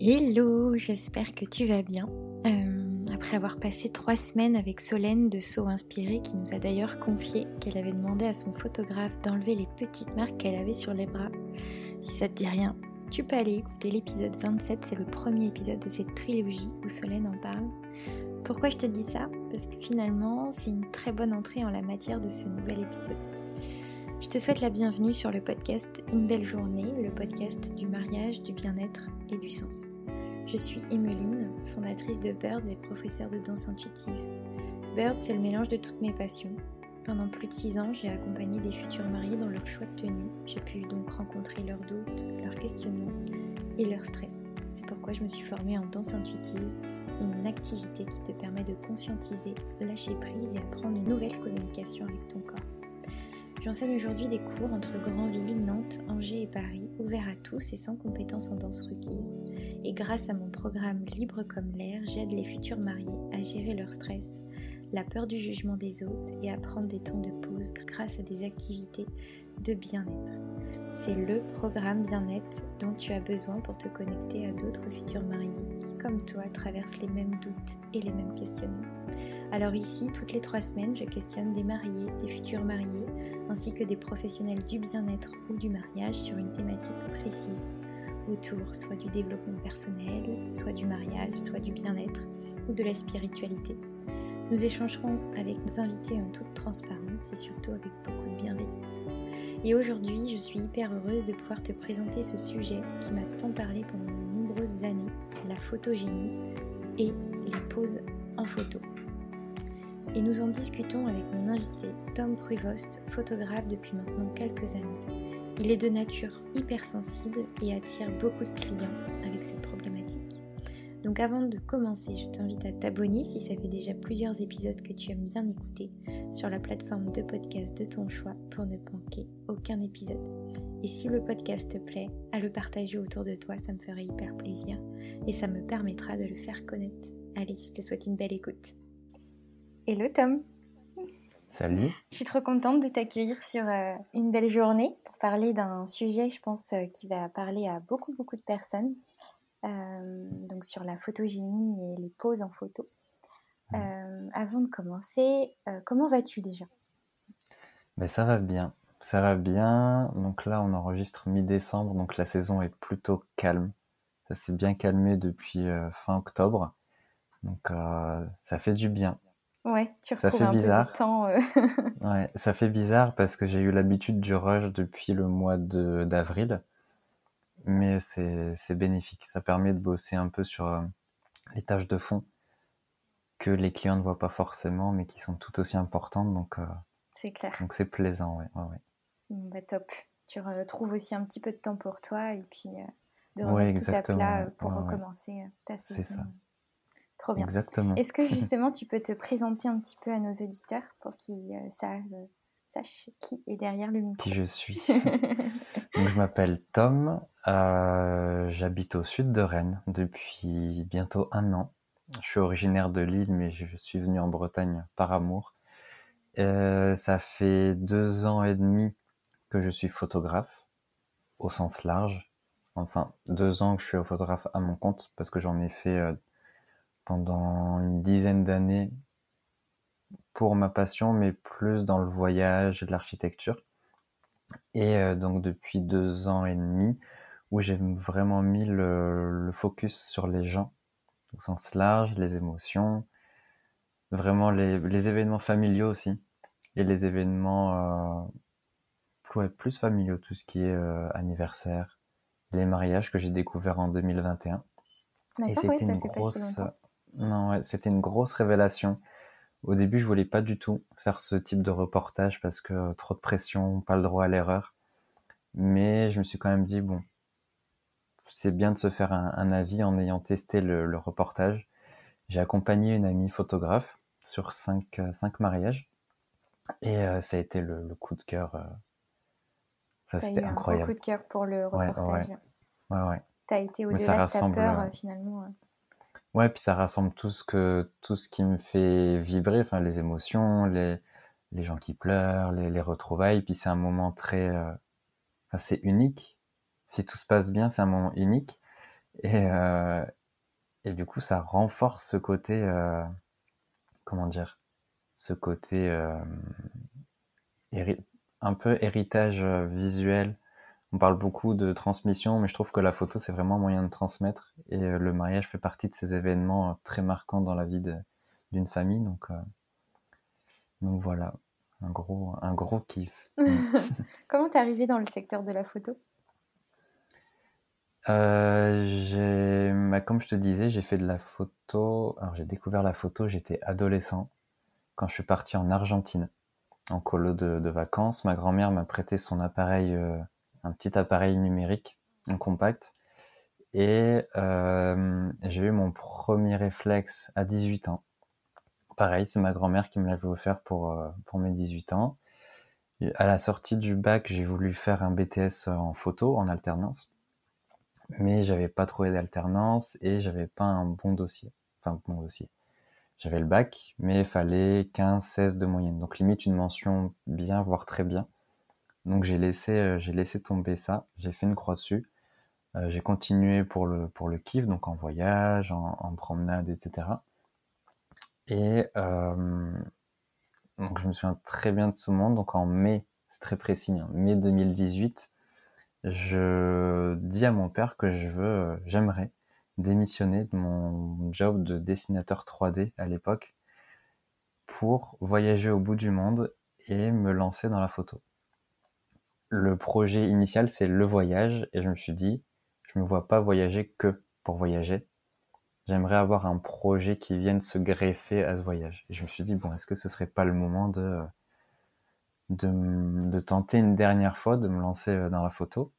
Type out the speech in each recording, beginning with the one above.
Hello, j'espère que tu vas bien. Euh, après avoir passé trois semaines avec Solène de Saut Inspiré, qui nous a d'ailleurs confié qu'elle avait demandé à son photographe d'enlever les petites marques qu'elle avait sur les bras. Si ça te dit rien, tu peux aller écouter l'épisode 27, c'est le premier épisode de cette trilogie où Solène en parle. Pourquoi je te dis ça? Parce que finalement, c'est une très bonne entrée en la matière de ce nouvel épisode. Je te souhaite la bienvenue sur le podcast Une belle journée, le podcast du mariage, du bien-être et du sens. Je suis Emeline, fondatrice de Birds et professeure de danse intuitive. Birds, c'est le mélange de toutes mes passions. Pendant plus de six ans, j'ai accompagné des futurs mariés dans leur choix de tenue. J'ai pu donc rencontrer leurs doutes, leurs questionnements et leur stress. C'est pourquoi je me suis formée en danse intuitive, une activité qui te permet de conscientiser, lâcher prise et apprendre une nouvelle communication avec ton corps. J'enseigne aujourd'hui des cours entre Grandville, Nantes, Angers et Paris, ouverts à tous et sans compétences en danse requise. Et grâce à mon programme Libre comme l'air, j'aide les futurs mariés à gérer leur stress, la peur du jugement des autres et à prendre des temps de pause grâce à des activités de bien-être. C'est le programme bien-être dont tu as besoin pour te connecter à d'autres futurs mariés qui, comme toi, traversent les mêmes doutes et les mêmes questionnements. Alors ici, toutes les trois semaines, je questionne des mariés, des futurs mariés, ainsi que des professionnels du bien-être ou du mariage sur une thématique précise, autour soit du développement personnel, soit du mariage, soit du bien-être ou de la spiritualité. Nous échangerons avec nos invités en toute transparence et surtout avec beaucoup de bienveillance. Et aujourd'hui, je suis hyper heureuse de pouvoir te présenter ce sujet qui m'a tant parlé pendant de nombreuses années, la photogénie et les poses en photo et nous en discutons avec mon invité Tom Pruvost, photographe depuis maintenant quelques années. Il est de nature hypersensible et attire beaucoup de clients avec cette problématique. Donc avant de commencer, je t'invite à t'abonner si ça fait déjà plusieurs épisodes que tu aimes bien écouter sur la plateforme de podcast de ton choix pour ne manquer aucun épisode. Et si le podcast te plaît, à le partager autour de toi, ça me ferait hyper plaisir et ça me permettra de le faire connaître. Allez, je te souhaite une belle écoute. Hello Tom. Salut. Je suis trop contente de t'accueillir sur euh, une belle journée pour parler d'un sujet, je pense, euh, qui va parler à beaucoup, beaucoup de personnes. Euh, donc sur la photogénie et les poses en photo. avant de commencer, comment vas-tu déjà? Ben, Ça va bien. Ça va bien. Donc là, on enregistre mi-décembre, donc la saison est plutôt calme. Ça s'est bien calmé depuis fin octobre. Donc ça fait du bien. Ouais, tu ça fait un bizarre. peu de temps. Euh. ouais, ça fait bizarre parce que j'ai eu l'habitude du rush depuis le mois d'avril. Mais c'est bénéfique. Ça permet de bosser un peu sur euh, les tâches de fond que les clients ne voient pas forcément, mais qui sont tout aussi importantes. Donc, euh, c'est clair. Donc c'est plaisant, ouais. ouais, Bah, top. Tu retrouves aussi un petit peu de temps pour toi et puis de remettre tout à plat pour recommencer ta saison. C'est ça. Trop bien. Exactement. Est-ce que justement tu peux te présenter un petit peu à nos auditeurs pour qu'ils euh, euh, sachent qui est derrière le micro? Qui je suis. Donc, je m'appelle Tom, euh, j'habite au sud de Rennes depuis bientôt un an. Je suis originaire de Lille, mais je suis venu en Bretagne par amour. ça fait deux ans et demi que je suis photographe, au sens large. Enfin, deux ans que je suis photographe à mon compte, parce que j'en ai fait pendant une dizaine d'années pour ma passion, mais plus dans le voyage l'architecture. Et euh, donc depuis deux ans et demi, où j'ai vraiment mis le, focus sur les gens, au sens large, les émotions, vraiment les, événements familiaux aussi, et les événements euh, plus familiaux, tout ce qui est euh, anniversaire, les mariages que j'ai découvert en 2021. Et c'était une grosse, non, ouais, c'était une grosse révélation. Au début, je voulais pas du tout faire ce type de reportage parce que euh, trop de pression, pas le droit à l'erreur. Mais je me suis quand même dit, bon, c'est bien de se faire un, avis en ayant testé le, reportage. J'ai accompagné une amie photographe sur cinq, euh, cinq mariages. Et euh, ça a été le, coup de cœur. c'était incroyable. Un coup de cœur pour le reportage. Ouais, ouais. Tu as été au-delà de ta peur, finalement. Ouais, puis ça rassemble tout ce que tout ce qui me fait vibrer, enfin les émotions, les les gens qui pleurent, les, les retrouvailles. Puis c'est un moment très, euh, assez unique. Si tout se passe bien, c'est un moment unique. Et, euh, et du coup, ça renforce ce côté, euh, comment dire, ce côté euh, un peu héritage visuel. On parle beaucoup de transmission, mais je trouve que la photo, c'est vraiment un moyen de transmettre. Et le mariage fait partie de ces événements très marquants dans la vie d'une famille. Donc, donc voilà, un gros, un gros kiff. Comment t'es arrivé dans le secteur de la photo? Euh, bah, comme je te disais, j'ai fait de la photo. Alors, j'ai découvert la photo, j'étais adolescent quand je suis parti en Argentine en colo de, vacances. Ma grand-mère m'a prêté son appareil, euh, un petit appareil numérique, en compact. Et euh, j'ai eu mon premier réflexe à 18 ans. Pareil, c'est ma grand-mère qui me l'avait offert pour, pour mes 18 ans. à la sortie du bac, j'ai voulu faire un BTS en photo, en alternance mais j'avais pas trouvé d'alternance et j'avais pas un bon dossier. Enfin, bon dossier. J'avais le bac, mais il fallait 15, 16 de moyenne. Donc limite une mention bien, voire très bien. Donc j'ai laissé, euh, j'ai laissé tomber ça. J'ai fait une croix dessus. Euh, j'ai continué pour le, pour le kiff, donc en voyage, en, promenade, etc. Et euh, donc je me souviens très bien de ce moment. Donc en mai, c'est très précis, hein, mai 2018, je dis à mon père que je veux, j'aimerais démissionner de mon job de dessinateur 3D à l'époque pour voyager au bout du monde et me lancer dans la photo. Le projet initial, c'est le voyage et je me suis dit, je me vois pas voyager que pour voyager. J'aimerais avoir un projet qui vienne se greffer à ce voyage. Et je me suis dit, bon, est-ce que ce serait pas le moment de, de, tenter une dernière fois de me lancer euh, dans la photo?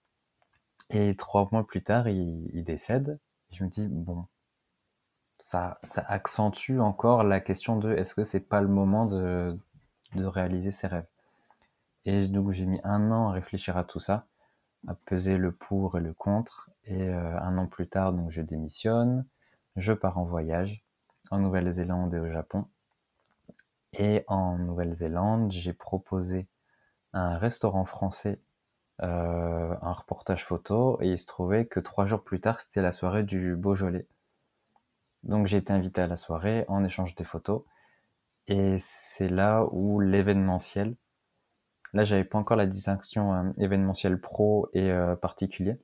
Et trois mois plus tard, il, décède. je me dis, bon, ça, ça accentue encore la question de est-ce que c'est pas le moment de, de réaliser ses rêves? Et donc j'ai mis un an à réfléchir à tout ça, à peser le pour et le contre. Et euh, un an plus tard, donc je démissionne, je pars en voyage en Nouvelle-Zélande et au Japon. Et en Nouvelle-Zélande, j'ai proposé un restaurant français euh, un reportage photo et il se trouvait que trois jours plus tard, c'était la soirée du Beaujolais. Donc j'ai été invité à la soirée en échange des photos et c'est là où l'événementiel, là j'avais pas encore la distinction euh, événementiel pro et euh, particulier,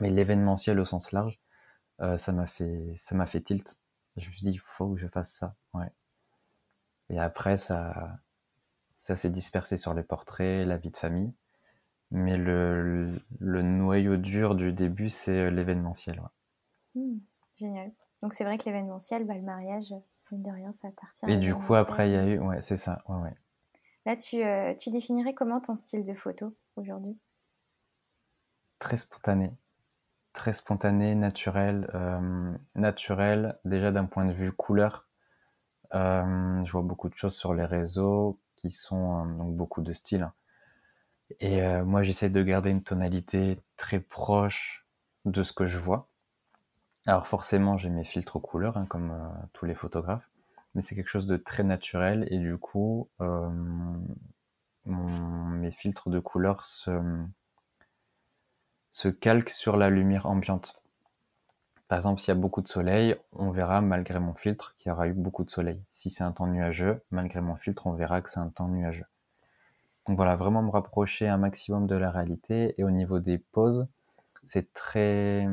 mais l'événementiel au sens large, ça m'a fait ça m'a fait tilt. Je me suis dit il faut que je fasse ça, ouais. Et après, ça, ça s'est dispersé sur les portraits, la vie de famille. Mais le, le noyau dur du début, c'est euh, l'événementiel. Hmm, génial. Donc c'est vrai que l'événementiel, bah, le mariage, mine de rien, ça appartient. Et du coup, après, il y a eu. Ouais, c'est ça. Ouais, ouais. Là, tu, euh, tu définirais comment ton style de photo aujourd'hui? Très spontané. Très spontané, naturel. Euh, naturel, déjà d'un point de vue couleur. Euh, je vois beaucoup de choses sur les réseaux qui sont donc beaucoup de styles. Et moi, j'essaie de garder une tonalité très proche de ce que je vois. Alors forcément, j'ai mes filtres aux couleurs, hein, comme tous les photographes, mais c'est quelque chose de très naturel et du coup, mes filtres de couleurs se, se calquent sur la lumière ambiante. Par exemple, s'il y a beaucoup de soleil, on verra malgré mon filtre qu'il y aura eu beaucoup de soleil. Si c'est un temps nuageux, malgré mon filtre, on verra que c'est un temps nuageux. Donc voilà, vraiment me rapprocher un maximum de la réalité. Et au niveau des poses, c'est très...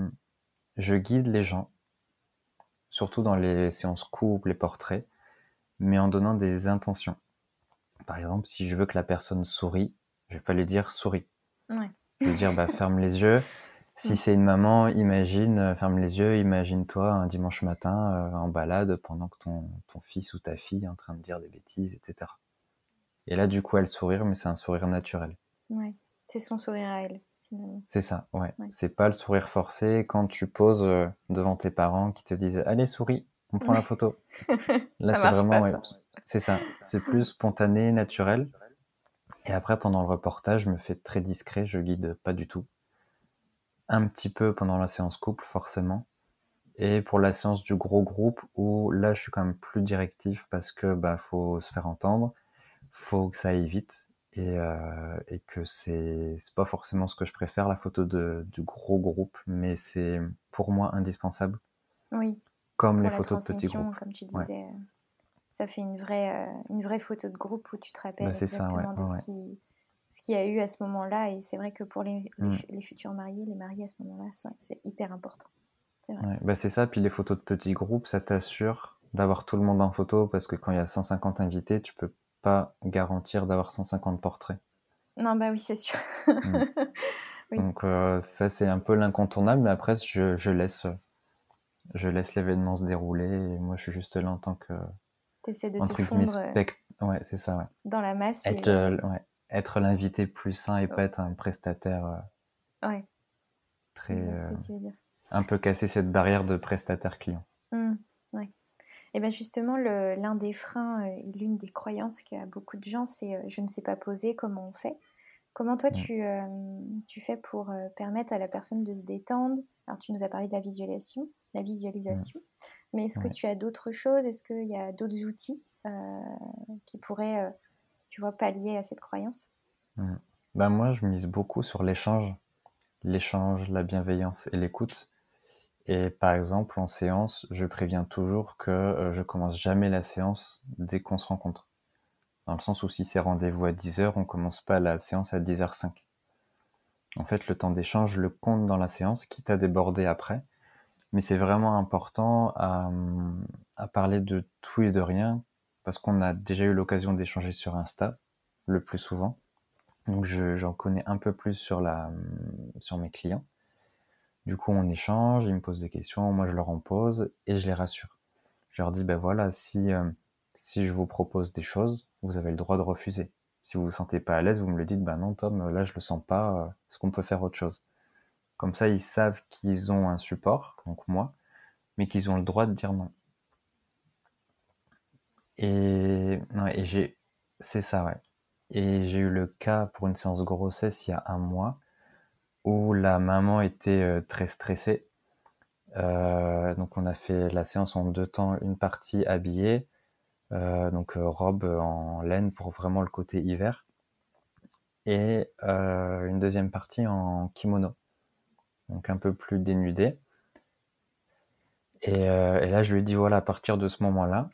Je guide les gens, surtout dans les séances couples, les portraits, mais en donnant des intentions. Par exemple, si je veux que la personne sourit, je vais pas lui dire souris. Je vais dire bah, ferme les yeux si c'est une maman, imagine, euh, ferme les yeux, imagine-toi un dimanche matin euh, en balade pendant que ton, ton fils ou ta fille est en train de dire des bêtises, etc. Et là, du coup, elle sourire, mais c'est un sourire naturel. Ouais, c'est son sourire à elle, finalement. C'est ça, ouais. C'est pas le sourire forcé quand tu poses euh, devant tes parents qui te disent Allez, souris, on prend la photo. Là, c'est vraiment. C'est ça, c'est plus spontané, naturel. Et après, pendant le reportage, je me fais très discret, je guide pas du tout un petit peu pendant la séance couple, forcément. Et pour la séance du gros groupe, où là, je suis quand même plus directif parce que bah faut se faire entendre, faut que ça aille vite. et, euh, et que c'est c'est pas forcément ce que je préfère la photo de, du gros groupe, mais c'est pour moi indispensable. Oui. Comme les photos de petits groupes. Comme tu disais, euh, ça fait une vraie, euh, une vraie photo de groupe où tu te rappelles bah, exactement de ce qui ce qu'il y a eu à ce moment-là. Et c'est vrai que pour les, les, mm. futurs mariés, les mariés à ce moment-là, c'est hyper important. C'est bah c'est ça. Puis les photos de petits groupes, ça t'assure d'avoir tout le monde en photo parce que quand il y a 150 invités, tu peux pas garantir d'avoir 150 portraits. Non, bah oui, c'est sûr. Mm. Donc euh, ça, c'est un peu l'incontournable, mais après, je, je laisse, je laisse l'événement se dérouler et moi, je suis juste là en tant que... T'essaies de te fondre euh, ouais, c'est ça, ouais. dans la masse. Être, euh, ouais, être l'invité plus sain et pas être un prestataire ouais. très... Un peu casser cette barrière de prestataire-client. Mmh, ouais. Et bien justement, l'un des freins euh, et l'une des croyances qu'a beaucoup de gens, c'est euh, je ne sais pas poser, comment on fait? Comment toi, tu, euh, tu fais pour permettre à la personne de se détendre? Alors, tu nous as parlé de la visualisation, la visualisation, mais est-ce que tu as d'autres choses? Est-ce qu'il y a d'autres outils qui pourraient, tu vois, pallier à cette croyance? Ben Moi, je mise beaucoup sur l'échange, l'échange, la bienveillance et l'écoute. Et par exemple, en séance, je préviens toujours que euh, je commence jamais la séance dès qu'on se rencontre. Dans le sens où si c'est rendez-vous à 10h, on commence pas la séance à 10h05. En fait, le temps d'échange, je le compte dans la séance, quitte à déborder après. Mais c'est vraiment important à, parler de tout et de rien, parce qu'on a déjà eu l'occasion d'échanger sur Insta, le plus souvent. Donc j'en connais un peu plus sur, mes clients. Du coup, on échange, ils me posent des questions, moi je leur en pose et je les rassure. Je leur dis, ben voilà, si, euh, je vous propose des choses, vous avez le droit de refuser. Si vous vous sentez pas à l'aise, vous me le dites, ben non Tom, là je le sens pas, euh, est-ce qu'on peut faire autre chose? Comme ça, ils savent qu'ils ont un support, donc moi, mais qu'ils ont le droit de dire non. Et, j'ai, c'est ça, ouais. Et j'ai eu le cas pour une séance grossesse il y a un mois où la maman était euh, très stressée. Euh, donc on a fait la séance en deux temps, une partie habillée, euh, donc robe en laine pour vraiment le côté hiver, et une deuxième partie en kimono, donc un peu plus dénudée. Et, et, là je lui ai dit voilà à partir de ce moment-là,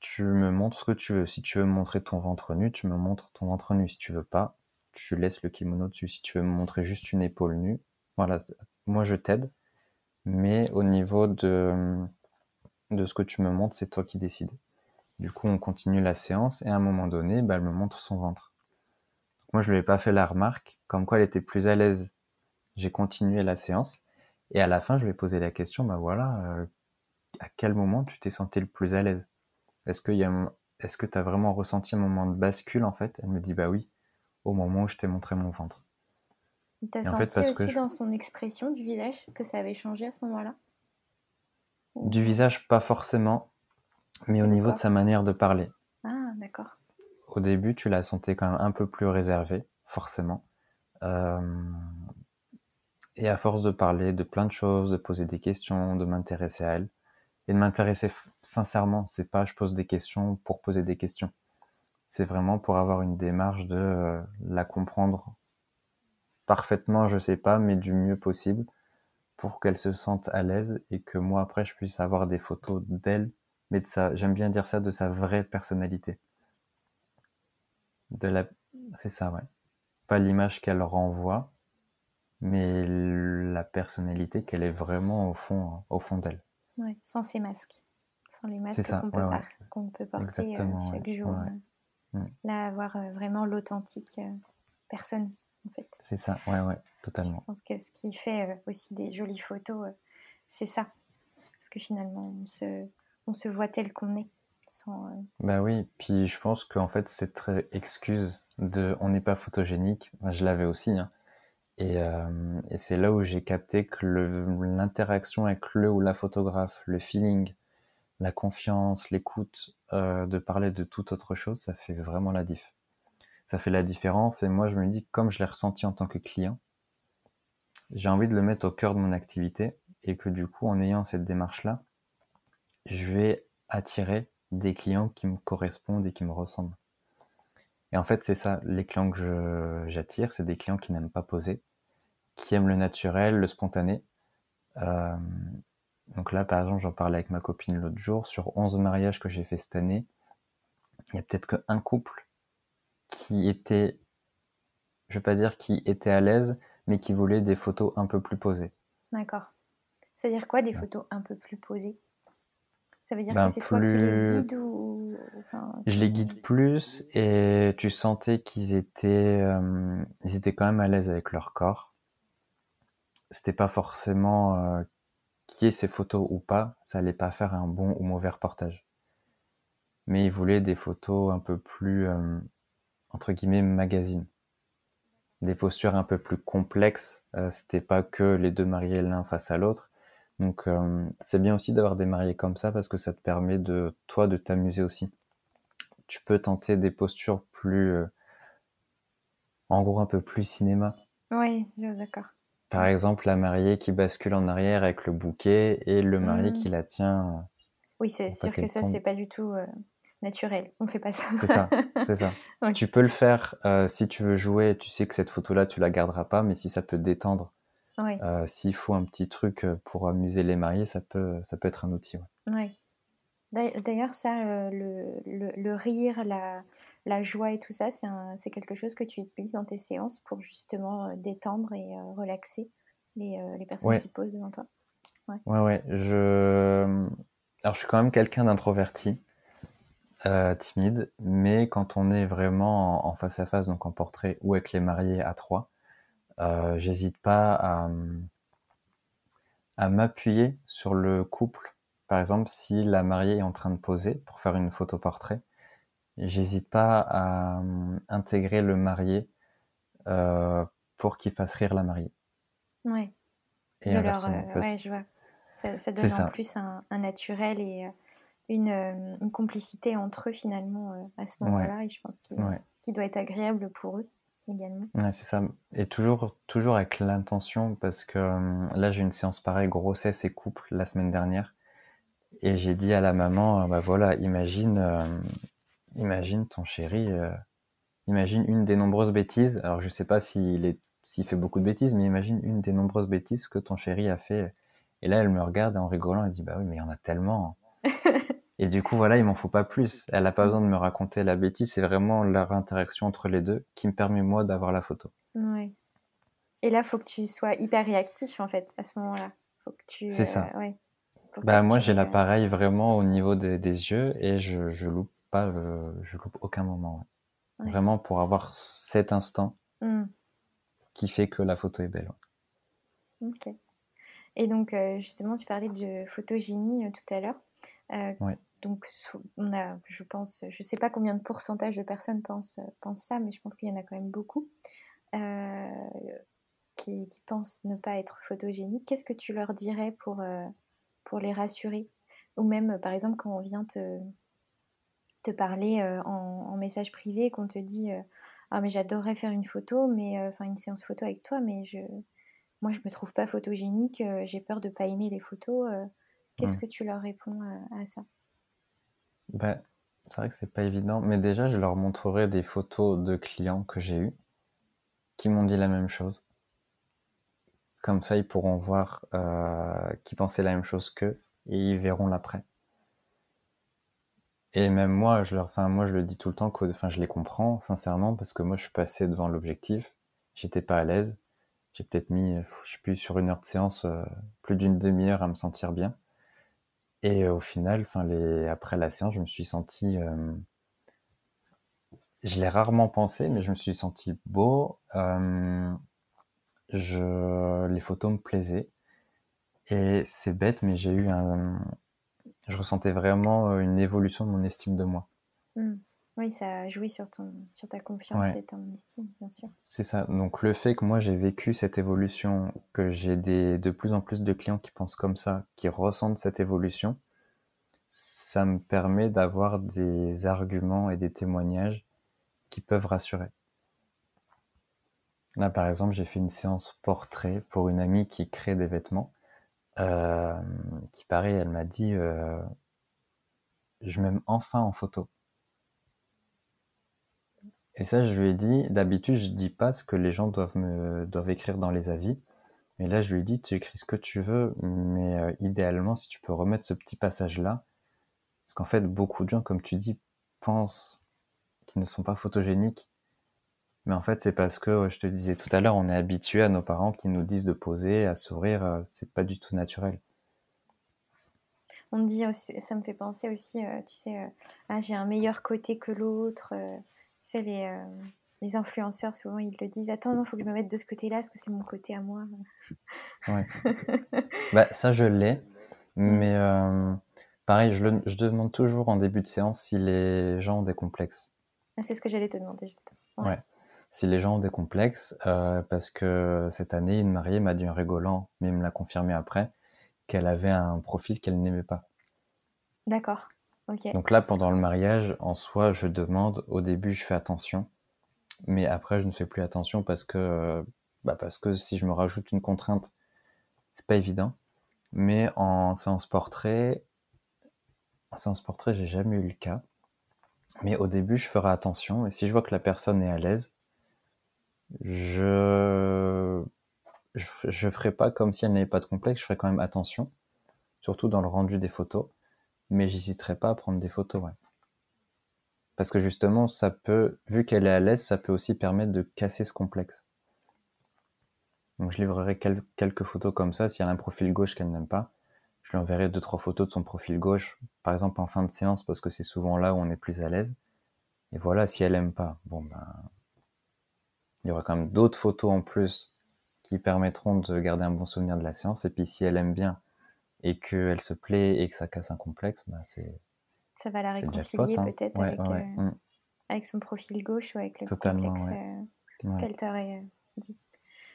tu me montres ce que tu veux. Si tu veux montrer ton ventre nu, tu me montres ton ventre nu. Si tu veux pas, tu laisses le kimono dessus. Si tu veux me montrer juste une épaule nue, voilà, moi je t'aide. Mais au niveau de, de ce que tu me montres, c'est toi qui décides. Du coup, on continue la séance et à un moment donné, bah, elle me montre son ventre. Moi, je lui ai pas fait la remarque, comme quoi elle était plus à l'aise. J'ai continué la séance et à la fin, je lui ai posé la question, bah voilà, euh, à quel moment tu t'es senti le plus à l'aise? Est-ce que est-ce que tu as vraiment ressenti un moment de bascule en fait? Elle me dit bah oui au moment où je t'ai montré mon ventre. Tu as senti aussi dans son expression du visage que ça avait changé à ce moment-là? Du visage, pas forcément, mais au niveau de sa manière de parler. Ah, d'accord. Au début, tu la sentais quand même un peu plus réservée, forcément. Euh, et à force de parler de plein de choses, de poser des questions, de m'intéresser à elle, et de m'intéresser sincèrement, c'est pas je pose des questions pour poser des questions c'est vraiment pour avoir une démarche de euh, la comprendre parfaitement, je sais pas, mais du mieux possible pour qu'elle se sente à l'aise et que moi après je puisse avoir des photos d'elle, mais de ça, j'aime bien dire ça, de sa vraie personnalité. De la, c'est ça, ouais. Pas l'image qu'elle renvoie, mais la personnalité qu'elle est vraiment au fond, au fond d'elle. Ouais, sans ses masques, sans les masques qu'on peut, porter euh, chaque jour. Euh. Mm. Là, avoir euh, vraiment l'authentique euh, personne, en fait. C'est ça, ouais, ouais, totalement. Je pense que ce qui fait aussi des jolies photos, c'est ça. Parce que finalement, on se, on se voit tel qu'on est. Sans, Bah oui, puis je pense qu'en fait, cette excuse de on n'est pas photogénique, je l'avais aussi. Hein. Et, et c'est là où j'ai capté que l'interaction avec le ou la photographe, le feeling, la confiance, l'écoute, euh, de parler de toute autre chose, ça fait vraiment la diff. Ça fait la différence et moi je me dis comme je l'ai ressenti en tant que client, j'ai envie de le mettre au cœur de mon activité et que du coup en ayant cette démarche-là, je vais attirer des clients qui me correspondent et qui me ressemblent. Et en fait, c'est ça, les clients que j'attire, c'est des clients qui n'aiment pas poser, qui aiment le naturel, le spontané. Euh, donc là, par exemple, j'en parlais avec ma copine l'autre jour, sur 11 mariages que j'ai fait cette année, il y a peut-être qu'un couple qui était, je vais pas dire qui était à l'aise, mais qui voulait des photos un peu plus posées. D'accord. C'est-à-dire quoi des photos un peu plus posées? Ça veut dire ben, que c'est toi qui les guides ou Je les guide plus et tu sentais qu'ils étaient, euh, ils étaient quand même à l'aise avec leur corps. C'était pas forcément euh, qui est ces photos ou pas, ça allait pas faire un bon ou mauvais reportage. Mais ils voulaient des photos un peu plus euh, entre guillemets magazine des postures un peu plus complexes. C'était pas que les deux mariés l'un face à l'autre. Donc euh, c'est bien aussi d'avoir des mariés comme ça parce que ça te permet de toi de t'amuser aussi. Tu peux tenter des postures plus, euh, en gros un peu plus cinéma. Oui, d'accord. Par exemple, la mariée qui bascule en arrière avec le bouquet et le marié mmh. qui la tient. Oui, c'est sûr que ça, c'est pas du tout naturel. On fait pas ça. C'est ça. ça. Tu peux le faire euh, si tu veux jouer. Tu sais que cette photo-là, tu la garderas pas, mais si ça peut détendre, euh, s'il faut un petit truc euh, pour amuser les mariés, ça peut, ça peut être un outil. Ouais. D'ailleurs, ça, le, rire, la, la, joie et tout ça, c'est quelque chose que tu utilises dans tes séances pour justement détendre et relaxer les, les personnes qui posent devant toi? Ouais, ouais. ouais. Je... Alors, je suis quand même quelqu'un d'introverti. Euh, timide, mais quand on est vraiment en, face à face, donc en portrait ou avec les mariés à trois, euh, j'hésite pas à, à m'appuyer sur le couple. Par exemple, si la mariée est en train de poser pour faire une photo portrait, j'hésite pas à intégrer le marié euh, pour qu'il fasse rire la mariée. Ouais. Et je vois. Ça, donne en plus un, un naturel et une, une, complicité entre eux finalement euh, à ce moment-là et je pense qu'il doit être agréable pour eux également. Ouais, c'est ça. Et toujours, toujours avec l'intention parce que euh, là j'ai une séance pareille grossesse et couple la semaine dernière et j'ai dit à la maman euh, bah voilà imagine imagine ton chéri imagine une des nombreuses bêtises alors je sais pas s'il est s'il fait beaucoup de bêtises mais imagine une des nombreuses bêtises que ton chéri a fait et là elle me regarde en rigolant elle dit bah oui mais il y en a tellement Et du coup, voilà, il m'en faut pas plus. Elle n'a pas mm. besoin de me raconter la bêtise, c'est vraiment leur interaction entre les deux qui me permet, moi, d'avoir la photo. Ouais. Et là, faut que tu sois hyper réactif, en fait, à ce moment-là. Faut que tu. C'est ça. Euh, ouais, bah, moi, j'ai l'appareil vraiment au niveau des, yeux et je, je loupe pas, je loupe aucun moment. Vraiment pour avoir cet instant mm. qui fait que la photo est belle. Ok. Et donc, euh, justement, tu parlais de photogénie euh, tout à l'heure. Euh, donc, on a, je pense, je ne sais pas combien de pourcentage de personnes pensent, pensent ça, mais je pense qu'il y en a quand même beaucoup euh, qui, pensent ne pas être photogéniques. Qu'est-ce que tu leur dirais pour, euh, pour les rassurer? Ou même, par exemple, quand on vient te, te parler en, message privé, qu'on te dit Ah, mais j'adorerais faire une photo, mais enfin une séance photo avec toi, mais je, moi, je me trouve pas photogénique, j'ai peur de pas aimer les photos. Qu'est-ce mmh. que tu leur réponds à, ça? Ben, C'est vrai que c'est pas évident, mais déjà, je leur montrerai des photos de clients que j'ai eus qui m'ont dit la même chose. Comme ça, ils pourront voir euh, qui pensaient la même chose qu'eux et ils verront l'après. Et même moi, je leur, enfin, moi, je le dis tout le temps, que, enfin, je les comprends, sincèrement, parce que moi, je suis passé devant l'objectif, j'étais pas à l'aise, j'ai peut-être mis, je sais plus, sur une heure de séance, euh, plus d'une demi-heure à me sentir bien. Et au final, après la séance, je me suis senti. Euh, je l'ai rarement pensé, mais je me suis senti beau. Euh. Les photos me plaisaient. Et c'est bête, mais j'ai eu un. Je ressentais vraiment une évolution de mon estime de moi. Mmh. Oui, ça a joué sur, ton, sur ta confiance et ton estime, bien sûr. C'est ça. Donc le fait que moi j'ai vécu cette évolution, que j'ai des, de plus en plus de clients qui pensent comme ça, qui ressentent cette évolution, ça me permet d'avoir des arguments et des témoignages qui peuvent rassurer. Là, par exemple, j'ai fait une séance portrait pour une amie qui crée des vêtements. Euh, qui paraît, elle m'a dit euh, Je m'aime enfin en photo. Et ça, je lui ai dit, d'habitude, je dis pas ce que les gens doivent me doivent écrire dans les avis. Mais là, je lui ai dit, tu écris ce que tu veux, mais euh, idéalement, si tu peux remettre ce petit passage-là, parce qu'en fait, beaucoup de gens, comme tu dis, pensent qu'ils ne sont pas photogéniques. Mais en fait, c'est parce que, je te disais tout à l'heure, on est habitué à nos parents qui nous disent de poser, à sourire, euh, c'est pas du tout naturel. On dit aussi, ça me fait penser aussi, euh, tu sais, ah, j'ai un meilleur côté que l'autre. C'est les les influenceurs, souvent, ils le disent Attends, non, faut que je me mette de ce côté-là, parce que c'est mon côté à moi. Ouais. bah, ça, je l'ai. Mais euh, pareil, je, le, je, demande toujours en début de séance si les gens ont des complexes. Ah, c'est ce que j'allais te demander, justement. Ouais. Si les gens ont des complexes, euh, parce que cette année, une mariée m'a dit en rigolant, mais me l'a confirmé après, qu'elle avait un profil qu'elle n'aimait pas. D'accord. Donc là, pendant le mariage, en soi, je demande, au début, je fais attention mais après, je ne fais plus attention parce que, bah parce que si je me rajoute une contrainte, c'est pas évident. Mais en séance portrait, en séance portrait, j'ai jamais eu le cas. Mais au début, je ferai attention. Et si je vois que la personne est à l'aise, je, je, je ferai pas comme si elle n'avait pas de complexe. Je ferai quand même attention, surtout dans le rendu des photos. Mais j'hésiterai pas à prendre des photos, ouais. Parce que justement, ça peut, vu qu'elle est à l'aise, ça peut aussi permettre de casser ce complexe. Donc je livrerai quelques photos comme ça. Si elle a un profil gauche qu'elle n'aime pas, je lui enverrai deux trois photos de son profil gauche, par exemple en fin de séance, parce que c'est souvent là où on est plus à l'aise. Et voilà, si elle aime pas, bon ben, il y aura quand même d'autres photos en plus qui permettront de garder un bon souvenir de la séance. Et puis si elle aime bien et qu'elle se plaît et que ça casse un complexe, ben c'est ça va la réconcilier hein. peut-être avec, euh, mm. avec, son profil gauche ou avec le complexe euh, qu'elle t'aurait euh, dit.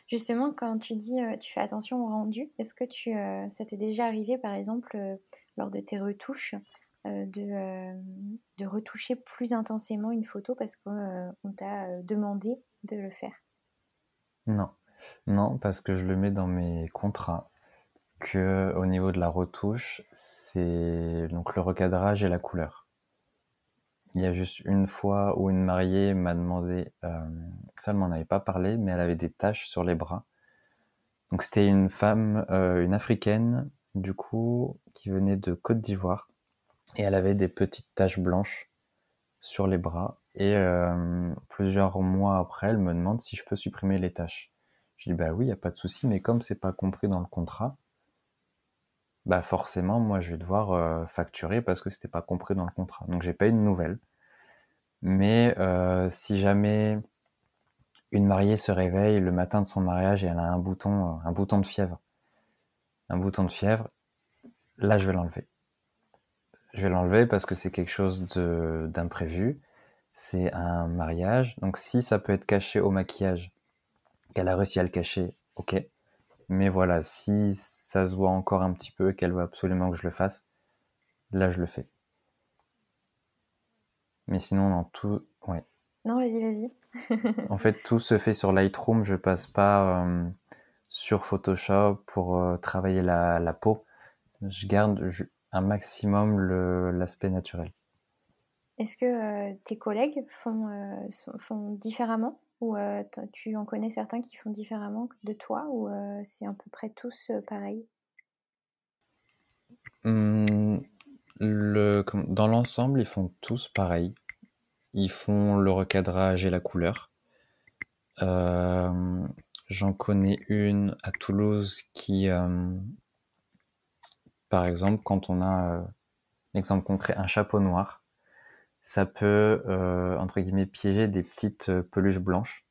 Justement, quand tu dis tu fais attention au rendu, est-ce que tu, ça t'est déjà arrivé, par exemple, lors de tes retouches, de, de retoucher plus intensément une photo parce qu'on t'a demandé de le faire? Non, non, parce que je le mets dans mes contrats que au niveau de la retouche, c'est donc le recadrage et la couleur. Il y a juste une fois où une mariée m'a demandé, euh, ça elle m'en avait pas parlé, mais elle avait des taches sur les bras. Donc c'était une femme, euh, une africaine, du coup, qui venait de Côte d'Ivoire, et elle avait des petites taches blanches sur les bras. Et euh, plusieurs mois après, elle me demande si je peux supprimer les taches. Je dis bah oui, il y a pas de souci, mais comme c'est pas compris dans le contrat, bah forcément, moi, je vais devoir euh, facturer parce que c'était pas compris dans le contrat. Donc, j'ai pas une nouvelle. Mais euh, si jamais une mariée se réveille le matin de son mariage et elle a un bouton, euh, un bouton de fièvre, un bouton de fièvre, là, je vais l'enlever. Je vais l'enlever parce que c'est quelque chose d'imprévu. C'est un mariage. Donc, si ça peut être caché au maquillage, qu'elle a réussi à le cacher, ok. Mais voilà, si ça se voit encore un petit peu et qu'elle veut absolument que je le fasse, là je le fais. Mais sinon, dans tout. Ouais. Non, vas-y, vas-y. en fait, tout se fait sur Lightroom. Je passe pas euh, sur Photoshop pour euh, travailler la, peau. Je garde un maximum l'aspect naturel. Est-ce que euh, tes collègues font, font différemment? Ou tu en connais certains qui font différemment de toi ou c'est à peu près tous pareil mmh, le, Dans l'ensemble, ils font tous pareil. Ils font le recadrage et la couleur. J'en connais une à Toulouse qui, par exemple, quand on a, l'exemple concret, un chapeau noir, ça peut, euh, entre guillemets, piéger des petites euh, peluches blanches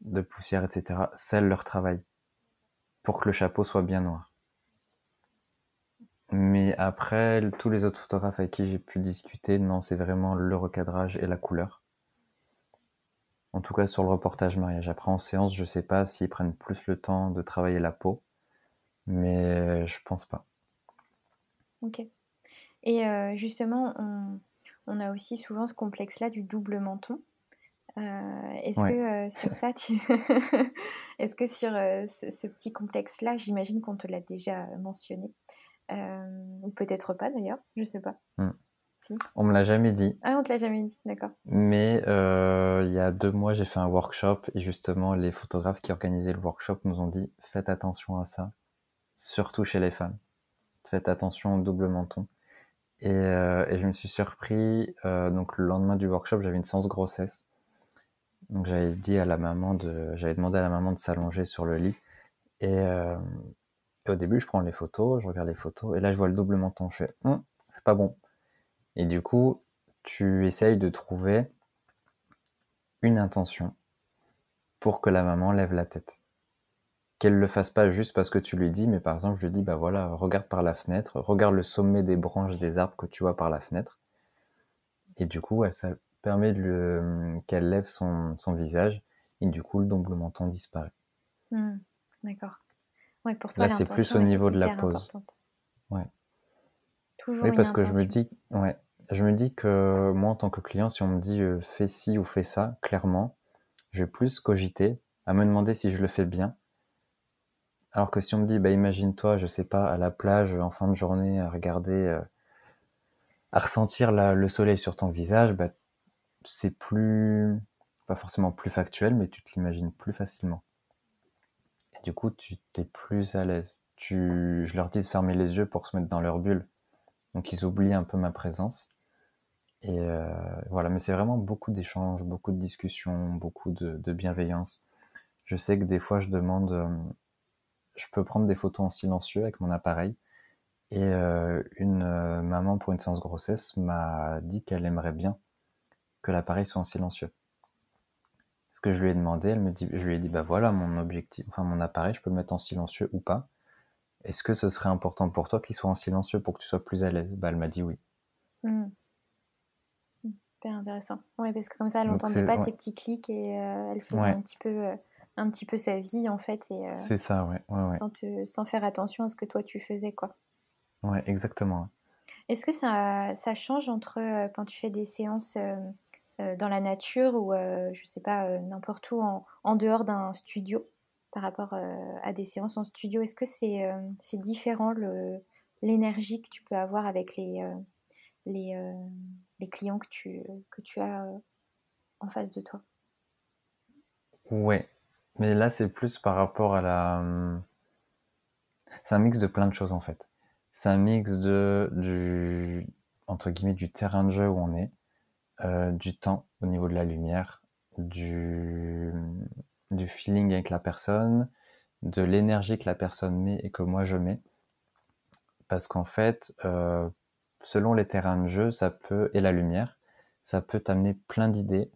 de poussière, etc. C'est leur travail pour que le chapeau soit bien noir. Mais après, tous les autres photographes avec qui j'ai pu discuter, non, c'est vraiment le recadrage et la couleur. En tout cas, sur le reportage mariage. Après, en séance, je sais pas s'ils prennent plus le temps de travailler la peau, mais je pense pas. Ok. Et euh, justement, on, on a aussi souvent ce complexe-là du double menton. Euh, est-ce que euh, sur ça, tu... est-ce que sur euh, ce, petit complexe-là, j'imagine qu'on te l'a déjà mentionné, ou peut-être pas d'ailleurs, je sais pas. Hmm. Si. On me l'a jamais dit. Ah, on te l'a jamais dit, d'accord. Mais il y a deux mois, j'ai fait un workshop et justement, les photographes qui organisaient le workshop nous ont dit faites attention à ça, surtout chez les femmes. Faites attention au double menton. Et, et je me suis surpris, donc le lendemain du workshop, j'avais une séance grossesse. Donc j'avais dit à la maman de, j'avais demandé à la maman de s'allonger sur le lit. Et, au début, je prends les photos, je regarde les photos, et là, je vois le double menton. Je fais, hum, c'est pas bon. Et du coup, tu essayes de trouver une intention pour que la maman lève la tête. Qu'elle le fasse pas juste parce que tu lui dis, mais par exemple, je lui dis, bah voilà, regarde par la fenêtre, regarde le sommet des branches des arbres que tu vois par la fenêtre. Et du coup, ça permet qu'elle lève son, visage, et du coup, le double menton disparaît. Hmm, d'accord. Ouais, pour toi, Là, c'est plus au niveau de la pose. Ouais. Toujours oui, parce que je me dis, ouais, je me dis que moi, en tant que client, si on me dit euh, fais ci ou fais ça, clairement, je vais plus cogiter à me demander si je le fais bien. Alors que si on me dit, bah, imagine-toi, je sais pas, à la plage en fin de journée, à regarder, euh, à ressentir le soleil sur ton visage, bah, c'est plus, pas forcément plus factuel, mais tu te l'imagines plus facilement. Et du coup, tu t'es plus à l'aise. Je leur dis de fermer les yeux pour se mettre dans leur bulle. Donc ils oublient un peu ma présence. Et euh, voilà, mais c'est vraiment beaucoup d'échanges, beaucoup de discussions, beaucoup de, bienveillance. Je sais que des fois, je demande, euh, je peux prendre des photos en silencieux avec mon appareil. Et euh, une maman pour une séance grossesse m'a dit qu'elle aimerait bien que l'appareil soit en silencieux. Ce que je lui ai demandé, elle me dit, je lui ai dit, bah voilà, mon objectif, enfin mon appareil, je peux le mettre en silencieux ou pas. Est-ce que ce serait important pour toi qu'il soit en silencieux pour que tu sois plus à l'aise? Bah elle m'a dit oui. Mmh intéressant. Oui, parce que comme ça, elle n'entendait pas tes petits clics et euh, elle faisait un, petit peu, euh, un petit peu sa vie, en fait. et euh, C'est ça, ouais. Sans, sans, faire attention à ce que toi, tu faisais, quoi. Ouais, exactement. Est-ce que ça, ça, change entre quand tu fais des séances dans la nature ou, je sais pas, n'importe où, en, en dehors d'un studio par rapport à des séances en studio? Est-ce que c'est c'est différent l'énergie que tu peux avoir avec les, les, les clients que tu, que tu as euh, en face de toi? Ouais, mais là c'est plus par rapport à la... Hum, c'est un mix de plein de choses en fait. C'est un mix de du entre guillemets du terrain de jeu où on est, euh, du temps au niveau de la lumière, du, du feeling avec la personne, de l'énergie que la personne met et que moi je mets. Parce qu'en fait, euh, selon les terrains de jeu, ça peut et la lumière, ça peut t'amener plein d'idées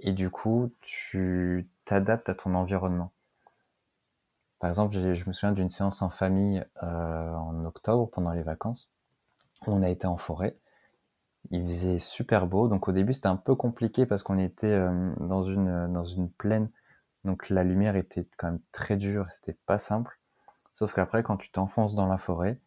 et du coup, tu t'adaptes à ton environnement. Par exemple, je me souviens d'une séance en famille euh, en octobre pendant les vacances. on a été en forêt. Il faisait super beau. Donc au début, c'était un peu compliqué parce qu'on était euh, dans une dans une plaine. Donc la lumière était quand même très dure. C'était pas simple. Sauf qu'après, quand tu t'enfonces dans la forêt,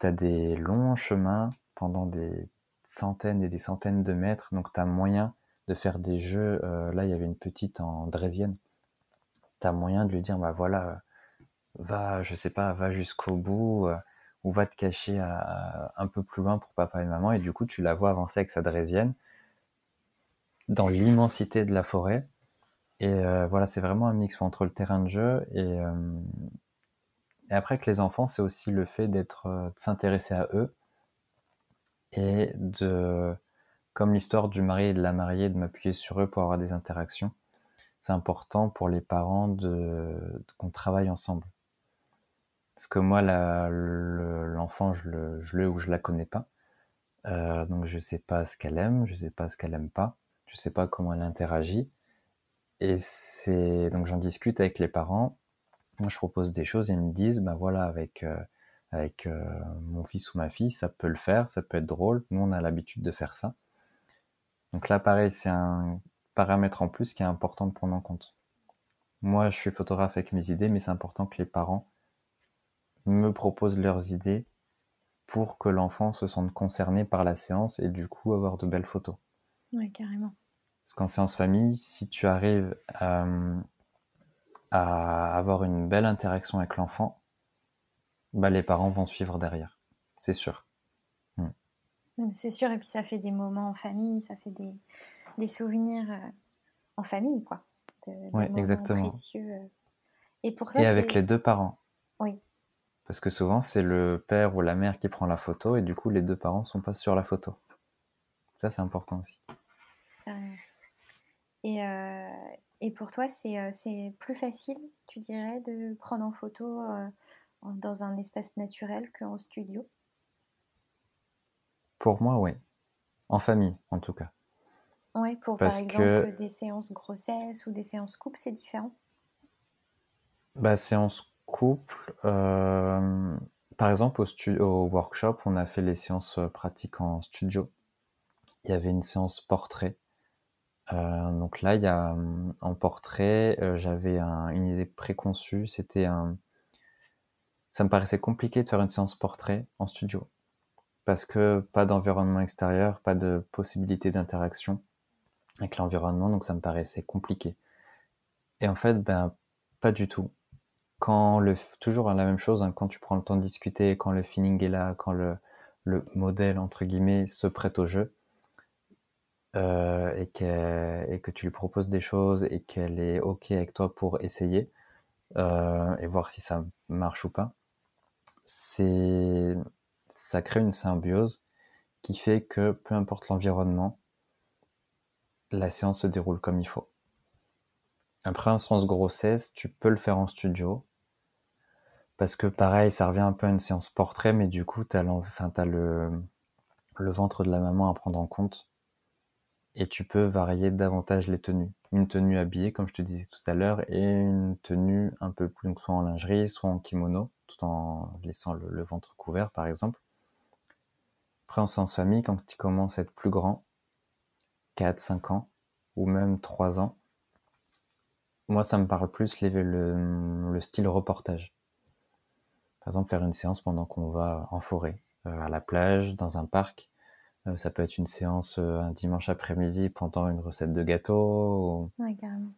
tu as des longs chemins pendant des centaines et des centaines de mètres, donc tu as moyen de faire des jeux. Euh, là, il y avait une petite en draisienne. Tu as moyen de lui dire, bah voilà, va, je sais pas, va jusqu'au bout, euh, ou va te cacher un peu plus loin pour papa et maman, et du coup, tu la vois avancer avec sa draisienne dans l'immensité de la forêt. Et euh, voilà, c'est vraiment un mix entre le terrain de jeu et, et après que les enfants, c'est aussi le fait d'être, euh, de s'intéresser à eux et de, comme l'histoire du mari et de la mariée, de m'appuyer sur eux pour avoir des interactions. C'est important pour les parents qu'on travaille ensemble. Parce que moi, l'enfant, je le, ou je la connais pas. Euh, donc je sais pas ce qu'elle aime, je sais pas ce qu'elle aime pas, je sais pas comment elle interagit. Et c'est donc j'en discute avec les parents moi, je propose des choses et ils me disent, ben voilà, avec, euh, avec euh, mon fils ou ma fille, ça peut le faire, ça peut être drôle. Nous, on a l'habitude de faire ça. Donc là, pareil, c'est un paramètre en plus qui est important de prendre en compte. Moi, je suis photographe avec mes idées, mais c'est important que les parents me proposent leurs idées pour que l'enfant se sente concerné par la séance et du coup avoir de belles photos. Oui, carrément. Parce qu'en séance famille, si tu arrives à, à avoir une belle interaction avec l'enfant, bah, les parents vont suivre derrière. C'est sûr. C'est sûr, et puis ça fait des moments en famille, ça fait des, des souvenirs. Euh, en famille, quoi. Oui, exactement. Précieux. Et pour Et avec les deux parents. Oui. Parce que souvent, c'est le père ou la mère qui prend la photo et du coup, les deux parents sont pas sur la photo. Ça, c'est important aussi. Et, euh, et pour toi, euh, c'est plus facile, tu dirais, de prendre en photo euh, dans un espace naturel qu'en studio? Pour moi, oui. En famille, en tout cas. Oui, pour par exemple des séances grossesse ou des séances couple, c'est différent? Bah, Séance couple, euh, par exemple, au, au workshop, on a fait les séances euh, pratiques en studio. Il y avait une séance portrait. Euh, donc là, il y a en portrait, j'avais une idée préconçue. C'était un, ça me paraissait compliqué de faire une séance portrait en studio parce que pas d'environnement extérieur, pas de possibilité d'interaction avec l'environnement, donc ça me paraissait compliqué. Et en fait, ben pas du tout quand le toujours la même chose, hein, quand tu prends le temps de discuter, quand le feeling est là, quand le, le modèle entre guillemets se prête au jeu euh, et, et, que tu lui proposes des choses et qu'elle est ok avec toi pour essayer euh, et voir si ça marche ou pas, c'est ça crée une symbiose qui fait que peu importe l'environnement, la séance se déroule comme il faut. Après un sens grossesse, tu peux le faire en studio, parce que pareil, ça revient un peu à une séance portrait, mais du coup, tu as, le, le ventre de la maman à prendre en compte. Et tu peux varier davantage les tenues. Une tenue habillée, comme je te disais tout à l'heure, et une tenue un peu plus, soit en lingerie, soit en kimono, tout en laissant le, ventre couvert, par exemple. Après, famille, quand tu commences à être plus grand, 4, 5 ans, ou même 3 ans, moi, ça me parle plus le, le style reportage par exemple, faire une séance pendant qu'on va en forêt, euh, à la plage, dans un parc. Euh, ça peut être une séance euh, un dimanche après-midi pendant une recette de gâteau. Ou... carrément.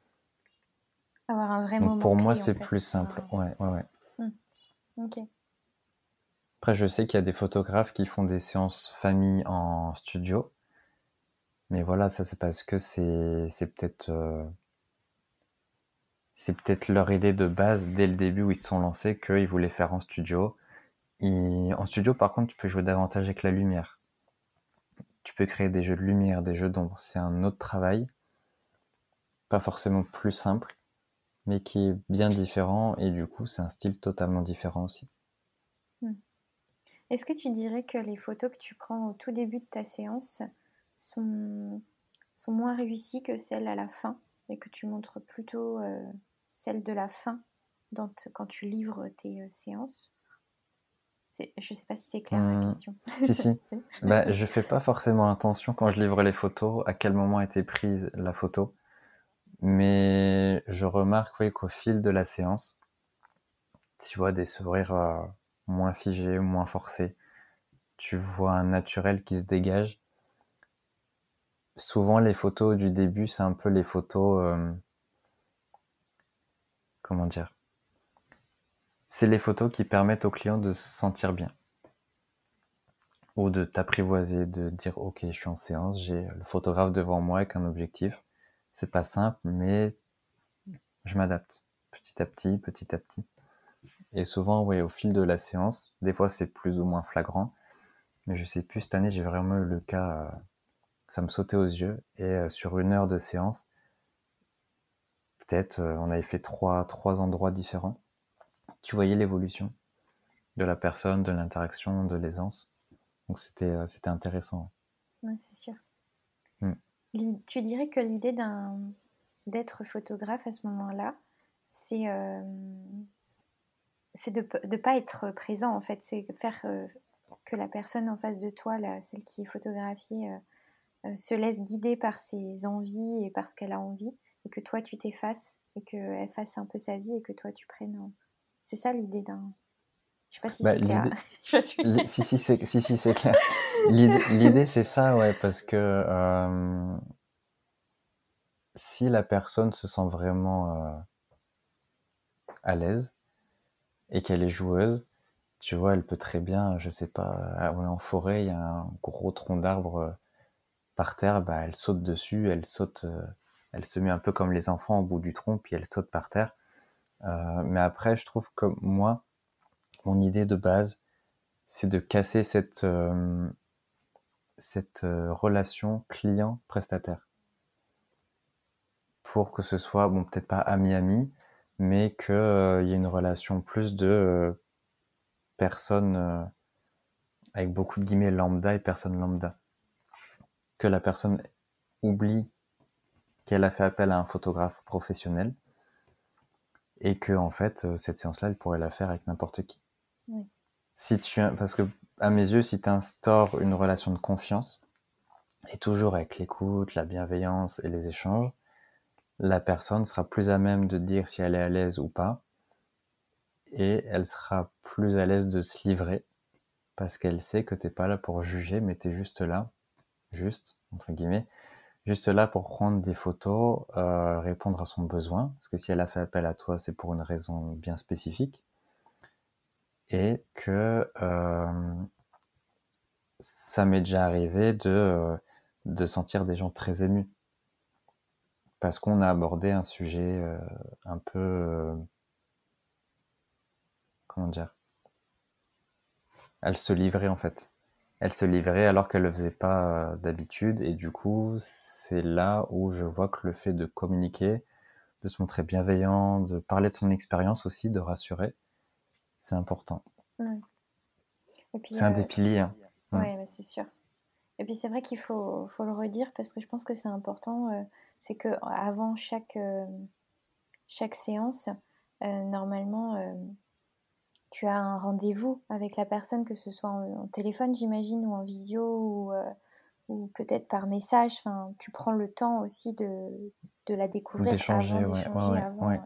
Avoir un vrai moment. Pour moi, c'est plus simple. Ouais, ouais, ouais. Hmm. Ok. Après, je sais qu'il y a des photographes qui font des séances famille en studio. Mais voilà, ça c'est parce que c'est peut-être c'est peut-être leur idée de base dès le début où ils se sont lancés qu'ils voulaient faire en studio. Et en studio, par contre, tu peux jouer davantage avec la lumière. Tu peux créer des jeux de lumière, des jeux d'ombre. C'est un autre travail, pas forcément plus simple, mais qui est bien différent et du coup, c'est un style totalement différent aussi. Est-ce que tu dirais que les photos que tu prends au tout début de ta séance sont, sont moins réussies que celles à la fin et que tu montres plutôt euh, celle de la fin quand tu livres tes euh, séances? Je ne sais pas si c'est clair la mmh. question. Si, si. bah, je fais pas forcément attention quand je livre les photos, à quel moment a été prise la photo. Mais je remarque qu'au fil de la séance, tu vois des sourires euh, moins figés, moins forcés. Tu vois un naturel qui se dégage. Souvent, les photos du début, c'est un peu les photos. Euh, comment dire? C'est les photos qui permettent au client de se sentir bien. Ou de t'apprivoiser, de dire ok, je suis en séance, j'ai le photographe devant moi avec un objectif. C'est pas simple, mais je m'adapte petit à petit, petit à petit. Et souvent, oui, au fil de la séance, des fois c'est plus ou moins flagrant, mais je sais plus, cette année j'ai vraiment eu le cas, euh, ça me sautait aux yeux, et euh, sur une heure de séance, euh, on avait fait trois, trois endroits différents. Tu voyais l'évolution de la personne, de l'interaction, de l'aisance. Donc c'était c'était intéressant. Oui, c'est sûr. Hmm. Tu dirais que l'idée d'un d'être photographe à ce moment-là, c'est c'est de ne pas être présent en fait, c'est faire que la personne en face de toi, là, celle qui est photographiée, se laisse guider par ses envies et par ce qu'elle a envie et que toi tu t'effaces et qu'elle fasse un peu sa vie et que toi tu prennes. C'est ça l'idée d'un. Je sais pas si bah, c'est clair. Je suis. si, si, c'est si, si, clair. L'idée, c'est ça, ouais, parce que euh, si la personne se sent vraiment euh, à l'aise et qu'elle est joueuse, tu vois, elle peut très bien, je sais pas, euh, en forêt, il y a un gros tronc d'arbre par terre, bah, elle saute dessus, elle saute elle se met un peu comme les enfants au bout du tronc, puis elle saute par terre. Euh, mais après, je trouve que moi, mon idée de base, c'est de casser cette, euh, cette euh, relation client-prestataire. Pour que ce soit, bon, peut-être pas ami-ami, mais qu'il y ait une relation plus de personne avec beaucoup de guillemets lambda et personne lambda. Que la personne oublie qu'elle a fait appel à un photographe professionnel et que en fait euh, cette séance-là, elle pourrait la faire avec n'importe qui. Si tu, parce que à mes yeux, si tu instaures une relation de confiance et toujours avec l'écoute, la bienveillance et les échanges, la personne sera plus à même de dire si elle est à l'aise ou pas. Et elle sera plus à l'aise de se livrer parce qu'elle sait que t'es pas là pour juger, mais tu es juste là, juste entre guillemets, juste là pour prendre des photos, euh, répondre à son besoin, parce que si elle a fait appel à toi, c'est pour une raison bien spécifique, et que euh, ça m'est déjà arrivé de, euh, de sentir des gens très émus, parce qu'on a abordé un sujet un peu... comment dire? Elle se livrait en fait elle se livrait alors qu'elle le faisait pas d'habitude et du coup c'est là où je vois que le fait de communiquer, de se montrer bienveillant, de parler de son expérience aussi, de rassurer, c'est important. C'est un des piliers. Hein. Oui, c'est sûr. Et puis c'est vrai qu'il faut, faut, le redire parce que je pense que c'est important. Euh, c'est que avant chaque, euh, chaque séance, euh, normalement, tu as un rendez-vous avec la personne, que ce soit en, téléphone, j'imagine, ou en visio, ou, euh, ou peut-être par message. Enfin, tu prends le temps aussi de, de la découvrir d'échanger, avant, euh,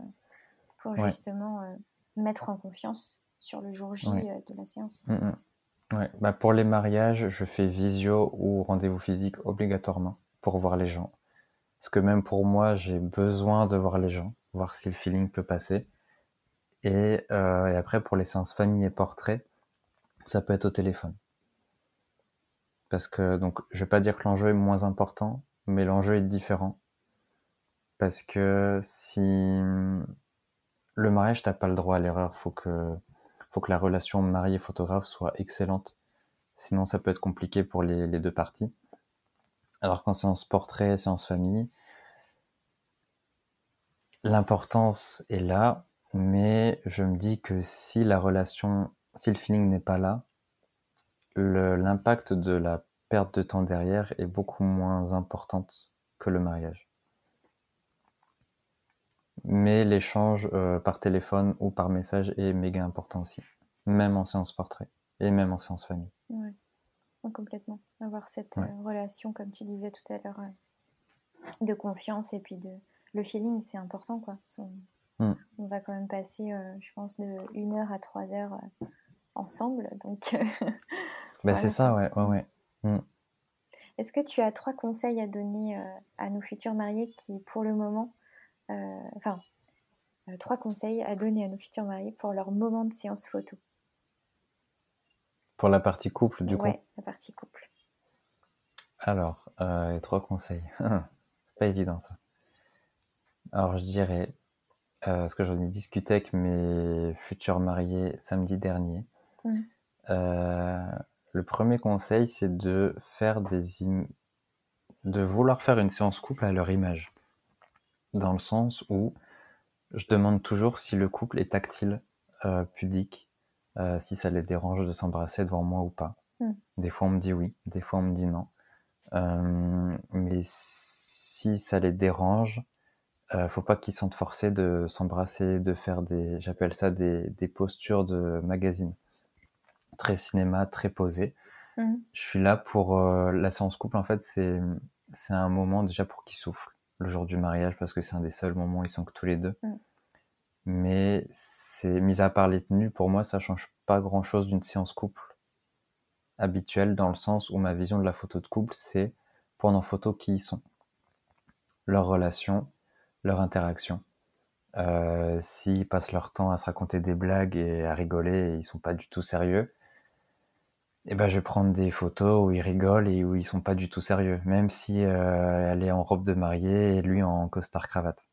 pour justement euh, mettre en confiance sur le jour J de la séance. Mm, mm. Bah pour les mariages, je fais visio ou rendez-vous physique obligatoirement pour voir les gens. Parce que même pour moi, j'ai besoin de voir les gens, voir si le feeling peut passer. Euh, et, après, pour les séances famille et portrait, ça peut être au téléphone. Parce que, donc, je vais pas dire que l'enjeu est moins important, mais l'enjeu est différent. Parce que si le mariage, t'as pas le droit à l'erreur, faut que, faut que la relation marié-photographe soit excellente. Sinon, ça peut être compliqué pour les deux parties. Alors qu'en séance portrait, séance famille, l'importance est là, mais je me dis que si la relation, si le feeling n'est pas là, l'impact de la perte de temps derrière est beaucoup moins importante que le mariage. Mais l'échange euh, par téléphone ou par message est méga important aussi, même en séance portrait et même en séance famille. Complètement. Avoir cette euh, relation, comme tu disais tout à l'heure, euh, de confiance et puis de le feeling, c'est important quoi. Mm. On va quand même passer, euh, je pense, de une heure à trois heures ensemble. Donc, bah, c'est ça, ouais. ouais, mm. Est-ce que tu as trois conseils à donner euh, à nos futurs mariés qui, pour le moment, enfin, trois conseils à donner à nos futurs mariés pour leur moment de séance photo? Pour la partie couple, du coup la partie couple. Alors, trois conseils. pas évident ça. Alors, je dirais euh, parce que j'en ai discuté avec mes futurs mariés samedi dernier. Euh, le premier conseil, c'est de faire des de vouloir faire une séance couple à leur image, dans le sens où je demande toujours si le couple est tactile, euh, pudique, si ça les dérange de s'embrasser devant moi ou pas. Mm. Des fois on me dit oui, des fois on me dit non. mais si ça les dérange, euh, faut pas qu'ils sentent forcés de s'embrasser, de faire des, j'appelle ça des, des, postures de magazine. Très cinéma, très posé. Mmh. Je suis là pour euh, la séance couple. En fait, c'est c'est un moment déjà pour qu'ils soufflent le jour du mariage parce que c'est un des seuls moments où ils sont que tous les deux. Mmh. Mais c'est mis à part les tenues, pour moi, ça change pas grand chose d'une séance couple habituelle dans le sens où ma vision de la photo de couple, c'est prendre en photo qui ils sont, leur relation, leur interaction. Euh, S'ils passent leur temps à se raconter des blagues et à rigoler et ils sont pas du tout sérieux, eh ben, je vais prendre des photos où ils rigolent et où ils sont pas du tout sérieux, même si elle est en robe de mariée et lui en costard cravate.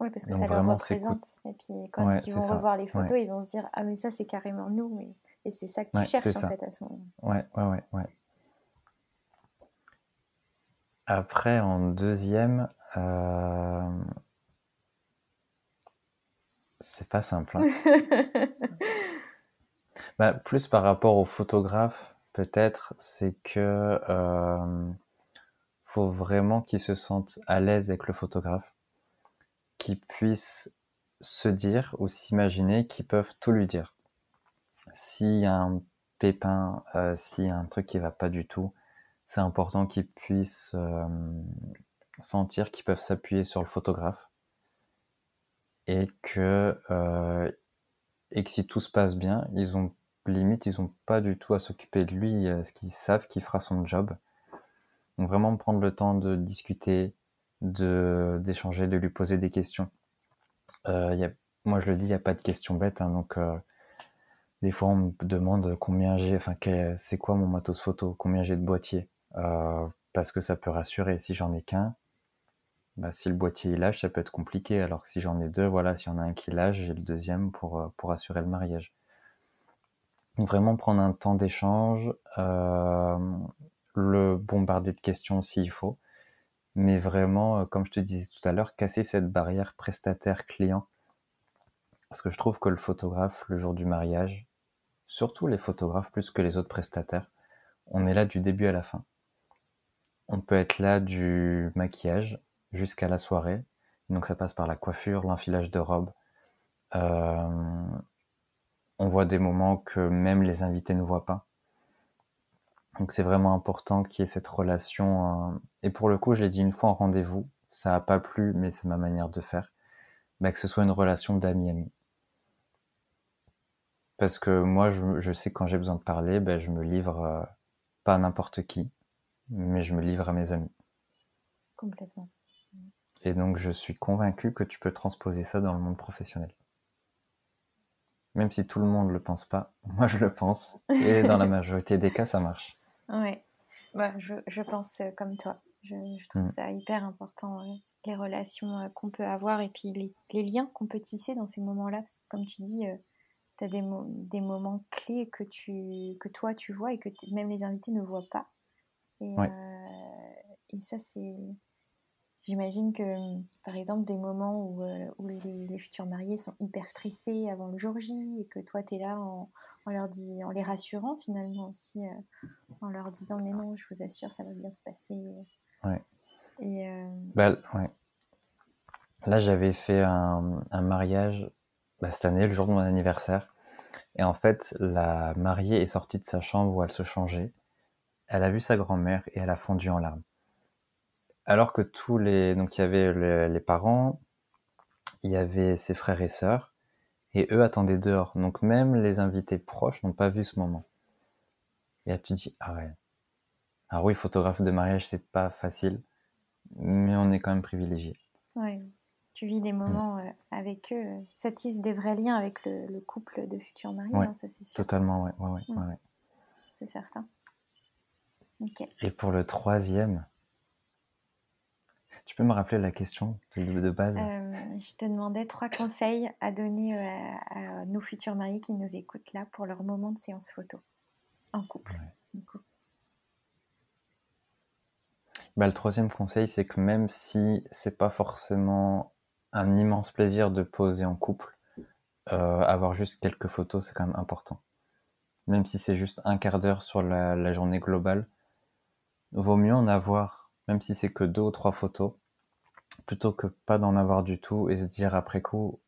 Oui, parce que ça leur représente. Et puis quand ils vont revoir les photos, ils vont se dire Ah, mais ça, c'est carrément nous. Et c'est ça que tu cherches en fait à ce moment. Ouais, ouais, ouais, ouais. Après, en deuxième, euh, c'est pas simple. Hein. Bah, plus par rapport au photographe, peut-être, c'est que euh, faut vraiment qu'ils se sentent à l'aise avec le photographe, qu'ils puissent se dire ou s'imaginer qu'ils peuvent tout lui dire. S'il y a un pépin, euh, s'il y a un truc qui va pas du tout, c'est important qu'ils puissent euh, sentir qu'ils peuvent s'appuyer sur le photographe et que, euh, et que si tout se passe bien, ils ont limite, ils ont pas du tout à s'occuper de lui, ce qu'ils savent qu'il fera son job. Donc vraiment prendre le temps de discuter, d'échanger, de lui poser des questions. Euh, moi je le dis, il n'y a pas de questions bêtes, hein, donc des fois on me demande combien j'ai, enfin c'est quoi mon matos photo, combien j'ai de boîtiers. Euh, parce que ça peut rassurer. Si j'en ai qu'un, bah, si le boîtier lâche, ça peut être compliqué. Alors que si j'en ai deux, voilà, si y en a un qui lâche, j'ai le deuxième pour, euh, pour assurer le mariage. vraiment prendre un temps d'échange, euh, le bombarder de questions s'il faut, mais vraiment, comme je te disais tout à l'heure, casser cette barrière prestataire-client. Parce que je trouve que le photographe, le jour du mariage, surtout les photographes plus que les autres prestataires, on est là du début à la fin. On peut être là du maquillage jusqu'à la soirée. Donc ça passe par la coiffure, l'enfilage de robe. Euh, on voit des moments que même les invités ne voient pas. Donc c'est vraiment important qu'il y ait cette relation. Euh, et pour le coup, je l'ai dit une fois en rendez-vous, ça n'a pas plu, mais c'est ma manière de faire. Bah, que ce soit une relation d'ami-ami. Parce que moi, je, sais quand j'ai besoin de parler, bah, je me livre euh, pas à n'importe qui mais je me livre à mes amis. Complètement. Et donc je suis convaincu que tu peux transposer ça dans le monde professionnel. Même si tout le monde ne le pense pas, moi je le pense. Et dans la majorité des cas, ça marche. Oui, bah, je, je, pense euh, comme toi. Je, je trouve mm. ça hyper important, euh, les relations euh, qu'on peut avoir et puis les, les liens qu'on peut tisser dans ces moments-là. Parce que comme tu dis, tu as des, des moments clés que, tu, que toi tu vois et que même les invités ne voient pas. Et, euh, et ça, c'est. J'imagine que, par exemple, des moments où, euh, où les, futurs mariés sont hyper stressés avant le jour J et que toi, tu es là en, en, leur dit, en les rassurant finalement aussi, euh, en leur disant Mais non, je vous assure, ça va bien se passer. Ouais. Et, bah, ouais. Là, j'avais fait un, un mariage bah, cette année, le jour de mon anniversaire. Et en fait, la mariée est sortie de sa chambre où elle se changeait. Elle a vu sa grand-mère et elle a fondu en larmes. Alors que tous les, donc il y avait les parents, il y avait ses frères et sœurs, et eux attendaient dehors. Donc même les invités proches n'ont pas vu ce moment. Et là tu te dis, ah ouais. Alors oui, photographe de mariage, c'est pas facile, mais on est quand même privilégié. Ouais. Tu vis des mm. moments euh, avec eux, ça tisse des vrais liens avec le, couple de futurs mariés, hein, ça c'est sûr. Totalement, ouais, ouais, ouais, mm. ouais. C'est certain. Et pour le troisième, tu peux me rappeler la question de, base? Euh, Je te demandais trois conseils à donner euh, à, nos futurs mariés qui nous écoutent là pour leur moment de séance photo en couple. Bah, le troisième conseil, c'est que même si c'est pas forcément un immense plaisir de poser en couple, euh, avoir juste quelques photos, c'est quand même important. Même si c'est juste un quart d'heure sur la journée globale, vaut mieux en avoir, même si c'est que deux ou trois photos, plutôt que pas d'en avoir du tout et se dire après coup,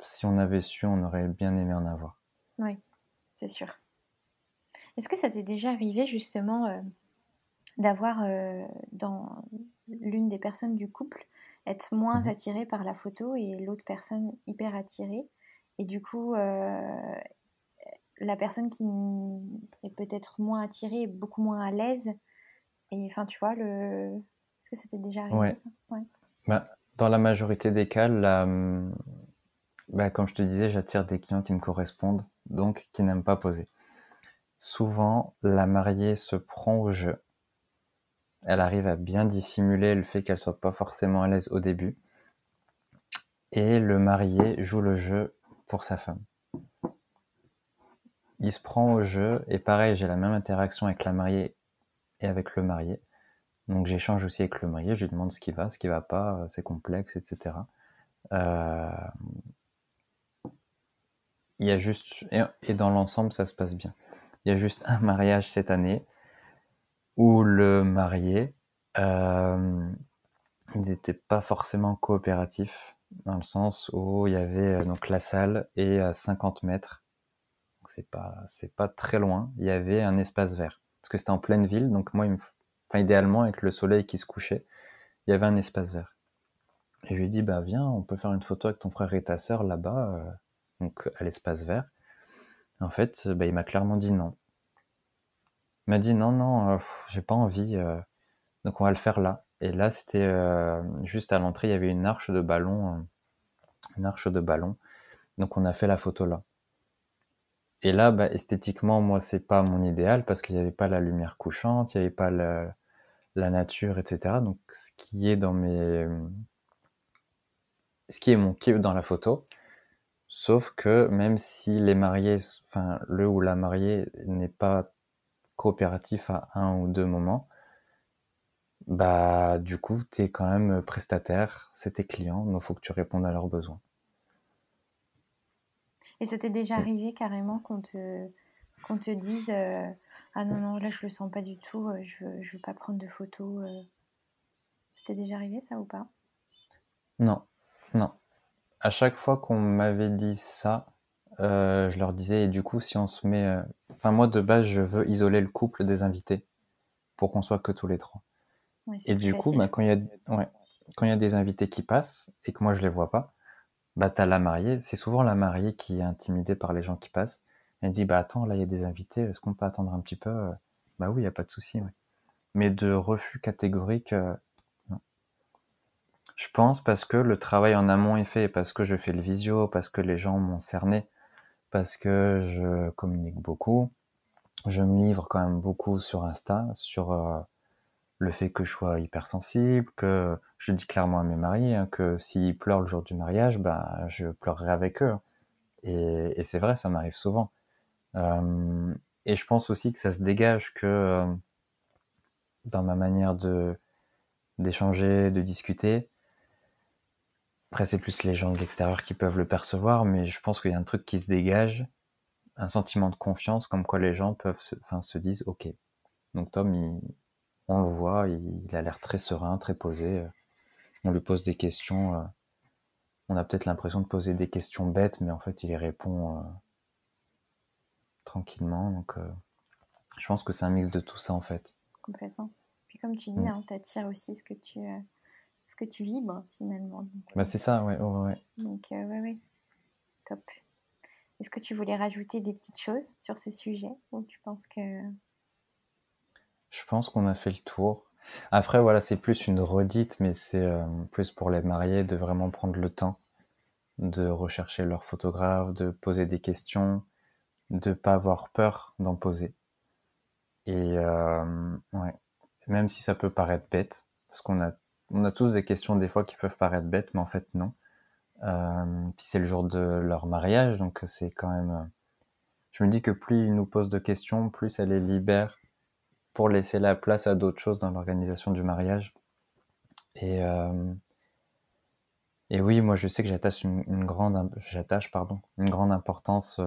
si on avait su, on aurait bien aimé en avoir. Oui, c'est sûr. Est-ce que ça t'est déjà arrivé justement euh, d'avoir euh, dans l'une des personnes du couple être moins mhm. attirée par la photo et l'autre personne hyper attirée et du coup euh, la personne qui est peut-être moins attirée est beaucoup moins à l'aise. Et enfin, tu vois, le... est-ce que c'était déjà arrivé ça? Bah, Dans la majorité des cas, la... bah, comme je te disais, j'attire des clients qui me correspondent, donc qui n'aiment pas poser. souvent la mariée se prend au jeu. Elle arrive à bien dissimuler le fait qu'elle soit pas forcément à l'aise au début. Et le marié joue le jeu pour sa femme. Il se prend au jeu et pareil, j'ai la même interaction avec la mariée et avec le marié. Donc j'échange aussi avec le marié, je lui demande ce qui va, ce qui va pas, euh, c'est complexe, etc. Euh, il y a juste et dans l'ensemble ça se passe bien. Il y a juste un mariage cette année où le marié euh, n'était pas forcément coopératif dans le sens où il y avait euh, donc la salle et à 50 mètres, c'est pas c'est pas très loin, il y avait un espace vert parce que c'était en pleine ville, donc moi, enfin idéalement avec le soleil qui se couchait, il y avait un espace vert. Et je lui ai dit bah viens, on peut faire une photo avec ton frère et ta sœur là-bas, euh, donc à l'espace vert. En fait, bah, il m'a clairement dit non. M'a dit non, non, euh, j'ai pas envie, euh, donc on va le faire là. Et là, c'était euh, juste à l'entrée, il y avait une arche de ballon, une arche de ballon. Donc on a fait la photo là. Et là, bah, esthétiquement, moi, c'est pas mon idéal parce qu'il n'y avait pas la lumière couchante, il n'y avait pas la, la nature, etc. Donc ce qui est dans mes, ce qui est mon kiff dans la photo, Sauf que même si les mariés, enfin le ou la mariée n'est pas coopératif à un ou deux moments, bah du coup tu es quand même prestataire, c'est tes clients, donc faut que tu répondes à leurs besoins. Et ça t'est déjà arrivé carrément qu'on te, qu'on te dise euh, ah non non là je le sens pas du tout, euh, je veux, je veux pas prendre de photos. Euh. C'était déjà arrivé ça ou pas? Non, non à chaque fois qu'on m'avait dit ça, euh, je leur disais, et du coup, si on se met. Euh, enfin, moi, de base, je veux isoler le couple des invités pour qu'on soit que tous les trois. et du coup, bah, quand il y, a... ouais, quand y a des invités qui passent et que moi je les vois pas, bah, t'as la mariée. C'est souvent la mariée qui est intimidée par les gens qui passent. Elle dit, bah attends, là, il y a des invités, est-ce qu'on peut attendre un petit peu Bah oui, il n'y a pas de souci. Mais de refus catégorique, euh, je pense parce que le travail en amont est fait, parce que je fais le visio, parce que les gens m'ont cerné, parce que je communique beaucoup. Je me livre quand même beaucoup sur Insta, sur euh, le fait que je sois hypersensible, que je dis clairement à mes maris hein, que s'ils pleurent le jour du mariage, bah, je pleurerai avec eux. Et, c'est vrai, ça m'arrive souvent. Euh, et je pense aussi que ça se dégage que euh, dans ma manière d'échanger, de discuter, après, c'est plus les gens de l'extérieur qui peuvent le percevoir, mais je pense qu'il y a un truc qui se dégage, un sentiment de confiance, comme quoi les gens peuvent se, enfin, se disent Ok. Donc, Tom, on le voit, il, a l'air très serein, très posé. On lui pose des questions. Euh, on a peut-être l'impression de poser des questions bêtes, mais en fait, il y répond euh, tranquillement. Donc, euh, je pense que c'est un mix de tout ça, en fait. Complètement. Puis, comme tu dis, mm. hein, attires aussi ce que tu ce que tu vibres finalement. bah, euh, c'est ça, ouais. ouais, Donc, euh, ouais, ouais. Top. Est-ce que tu voulais rajouter des petites choses sur ce sujet ou tu penses que. Je pense qu'on a fait le tour. Après, voilà, c'est plus une redite, mais c'est euh, plus pour les mariés de vraiment prendre le temps de rechercher leur photographe, de poser des questions, de pas avoir peur d'en poser. Et ouais, même si ça peut paraître bête, parce qu'on a on a tous des questions des fois qui peuvent paraître bêtes, mais en fait non. Euh, puis c'est le jour de leur mariage, donc c'est quand même. Euh, je me dis que plus ils nous posent de questions, plus ça les libère pour laisser la place à d'autres choses dans l'organisation du mariage. Et euh, et oui, moi je sais que j'attache une, grande j'attache pardon une grande importance.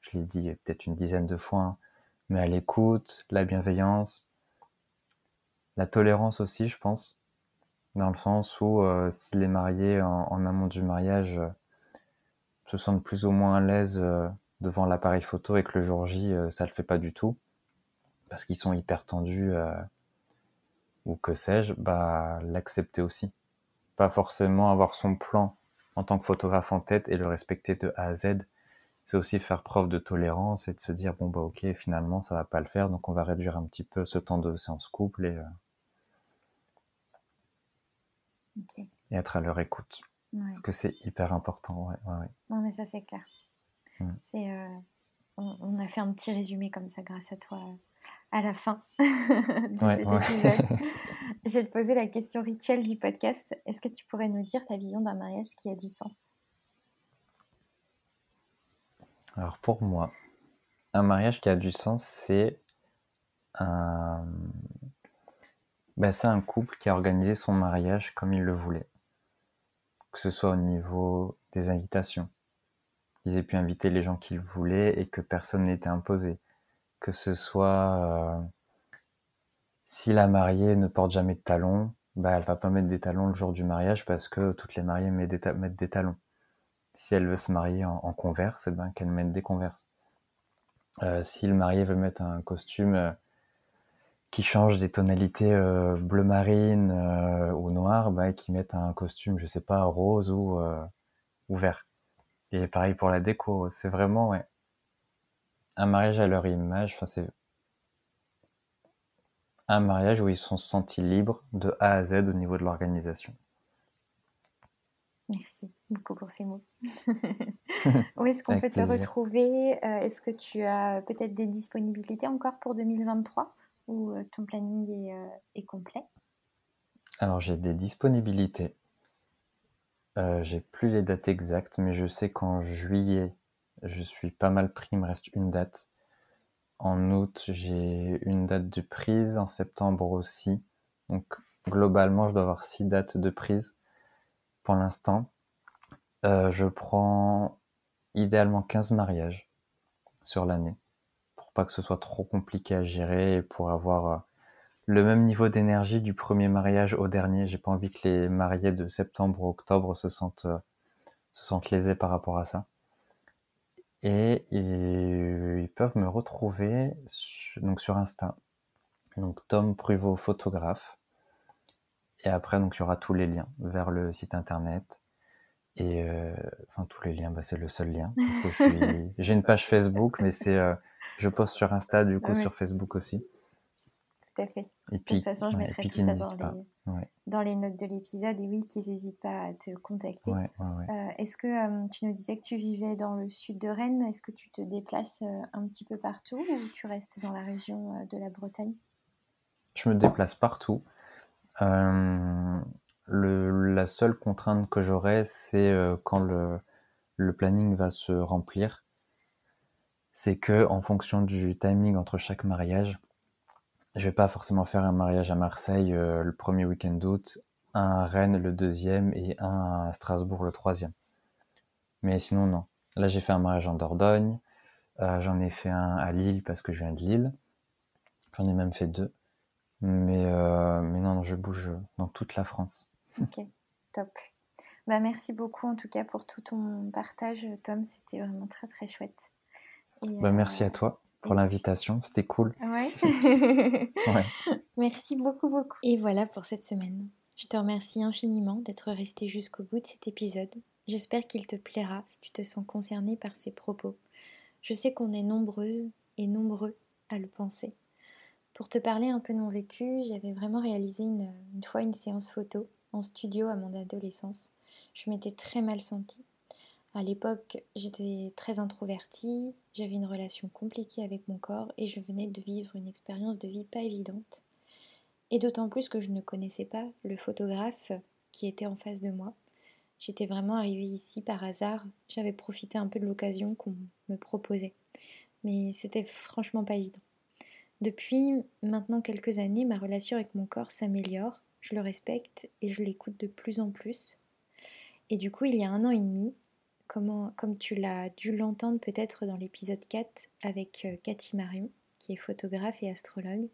je l'ai dit peut-être une dizaine de fois, hein, mais à l'écoute, la bienveillance, la tolérance aussi, je pense dans le sens où euh, si les mariés en, amont du mariage euh, se sentent plus ou moins à l'aise euh, devant l'appareil photo et que le jour J ça le fait pas du tout parce qu'ils sont hyper tendus ou que sais-je, bah l'accepter aussi. Pas forcément avoir son plan en tant que photographe en tête et le respecter de A à Z. C'est aussi faire preuve de tolérance et de se dire bon bah ok finalement ça va pas le faire donc on va réduire un petit peu ce temps de séance couple et et être à leur écoute. Parce que c'est hyper important. Ouais, Non, mais ça, c'est clair. Mm. C'est, euh, on, a fait un petit résumé comme ça grâce à toi à la fin de cet épisode. Je vais te poser la question rituelle du podcast. Est-ce que tu pourrais nous dire ta vision d'un mariage qui a du sens? Alors pour moi, un mariage qui a du sens, c'est un... Ben, c'est un couple qui a organisé son mariage comme il le voulait. Que ce soit au niveau des invitations. Ils aient pu inviter les gens qu'ils voulaient et que personne n'était imposé. Que ce soit euh, si la mariée ne porte jamais de talons, bah elle va pas mettre des talons le jour du mariage parce que toutes les mariées mettent des, talons. Si elle veut se marier en, converse, eh ben qu'elle mette des converses. Euh, si le marié veut mettre un costume euh, qui change des tonalités euh, bleu marine ou noir, bah, qui mette un costume, je sais pas, rose ou, ou vert. Et pareil pour la déco, c'est vraiment ouais, un mariage à leur image. Enfin, c'est un mariage où ils sont sentis libres de A à Z au niveau de l'organisation. Merci beaucoup pour ces mots. où est-ce qu'on peut te retrouver euh, Est-ce que tu as peut-être des disponibilités encore pour 2023 ou euh, ton planning est, euh, est complet? Alors j'ai des disponibilités. j'ai plus les dates exactes, mais je sais qu'en juillet, je suis pas mal pris, il me reste une date. En août, j'ai une date de prise, en septembre aussi. Donc globalement, je dois avoir six dates de prise pour l'instant. Euh, je prends idéalement 15 mariages sur l'année pas que ce soit trop compliqué à gérer et pour avoir euh, le même niveau d'énergie du premier mariage au dernier. J'ai pas envie que les mariés de septembre ou octobre se sentent, euh, se sentent lésés par rapport à ça. Et, ils peuvent me retrouver donc sur Insta. Donc Tom Pruvot photographe. Et après donc il y aura tous les liens vers le site internet. Et euh, enfin tous les liens, bah, c'est le seul lien parce que j'ai une page Facebook, mais c'est euh, je poste sur Insta du coup sur Facebook aussi tout à fait. de toute façon, je mettrai tout ça dans les, notes de l'épisode. Et oui, qu'ils n'hésitent pas à te contacter. Euh, est-ce que euh, tu nous disais que tu vivais dans le sud de Rennes Est-ce que tu te déplaces euh, un petit peu partout ou tu restes dans la région de la Bretagne? Je me déplace partout. La seule contrainte que j'aurai, c'est quand le, planning va se remplir. C'est que en fonction du timing entre chaque mariage, je vais pas forcément faire un mariage à Marseille euh, le premier week-end d'août, un à Rennes le deuxième et un à Strasbourg le troisième. Mais sinon, non. Là, j'ai fait un mariage en Dordogne. Euh, j'en ai fait un à Lille parce que je viens de Lille. J'en ai même fait deux. Mais, euh, mais non, je bouge dans toute la France. Ok, top. Bah, merci beaucoup en tout cas pour tout ton partage, Tom. C'était vraiment très très chouette. bah, merci à toi pour l'invitation. C'était cool. Ouais. Merci beaucoup, beaucoup. Et voilà pour cette semaine. Je te remercie infiniment d'être resté jusqu'au bout de cet épisode. J'espère qu'il te plaira si tu te sens concerné par ces propos. Je sais qu'on est nombreuses et nombreux à le penser. Pour te parler un peu de mon vécu, j'avais vraiment réalisé une, une fois une séance photo en studio à mon adolescence. Je m'étais très mal sentie à l'époque, j'étais très introvertie, j'avais une relation compliquée avec mon corps et je venais de vivre une expérience de vie pas évidente. Et d'autant plus que je ne connaissais pas le photographe qui était en face de moi. J'étais vraiment arrivée ici par hasard, j'avais profité un peu de l'occasion qu'on me proposait. Mais c'était franchement pas évident. Depuis maintenant quelques années, ma relation avec mon corps s'améliore, je le respecte et je l'écoute de plus en plus. Et du coup, il y a un an et demi, comme tu l'as dû l'entendre peut-être dans l'épisode 4 avec euh, Cathy Marion, qui est photographe et astrologue,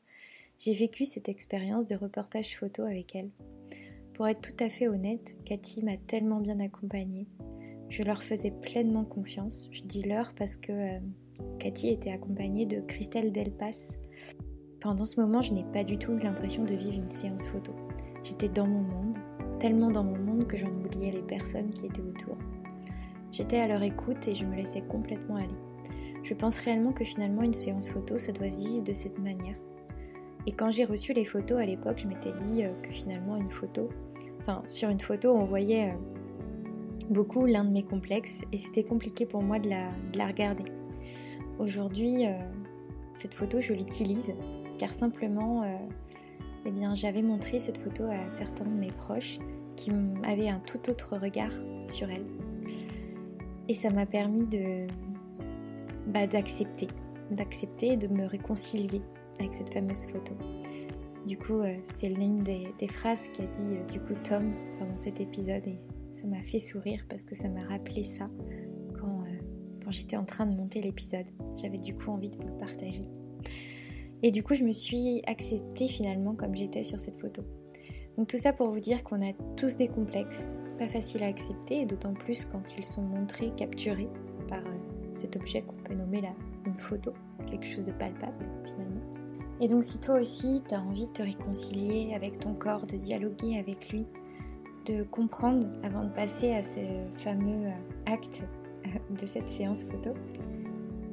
j'ai vécu cette expérience de reportage photo avec elle. Pour être tout à fait honnête, Cathy m'a tellement bien accompagnée. Je leur faisais pleinement confiance. Je dis leur parce que euh, Cathy était accompagnée de Christelle Delpas. Pendant ce moment, je n'ai pas du tout eu l'impression de vivre une séance photo. J'étais dans mon monde, tellement dans mon monde que j'en oubliais les personnes qui étaient autour. J'étais à leur écoute et je me laissais complètement aller. Je pense réellement que finalement une séance photo, ça doit vivre de cette manière. Et quand j'ai reçu les photos à l'époque, je m'étais dit euh, que finalement une photo, enfin sur une photo on voyait euh, beaucoup l'un de mes complexes et c'était compliqué pour moi de la, regarder. aujourd'hui, cette photo, je l'utilise car simplement, eh bien, j'avais montré cette photo à certains de mes proches qui avaient un tout autre regard sur elle. Et ça m'a permis de bah, d'accepter, d'accepter et de me réconcilier avec cette fameuse photo. Du coup, euh, c'est l'une des, phrases qu'a dit euh, du coup Tom pendant cet épisode et ça m'a fait sourire parce que ça m'a rappelé ça quand, euh, quand j'étais en train de monter l'épisode. J'avais du coup envie de vous le partager. Et du coup, je me suis acceptée finalement comme j'étais sur cette photo. Donc tout ça pour vous dire qu'on a tous des complexes, pas faciles à accepter, et d'autant plus quand ils sont montrés, capturés par cet objet qu'on peut nommer là une photo, quelque chose de palpable finalement. Et donc si toi aussi tu envie de te réconcilier avec ton corps, de dialoguer avec lui, de comprendre avant de passer à ce fameux euh, acte euh, de cette séance photo,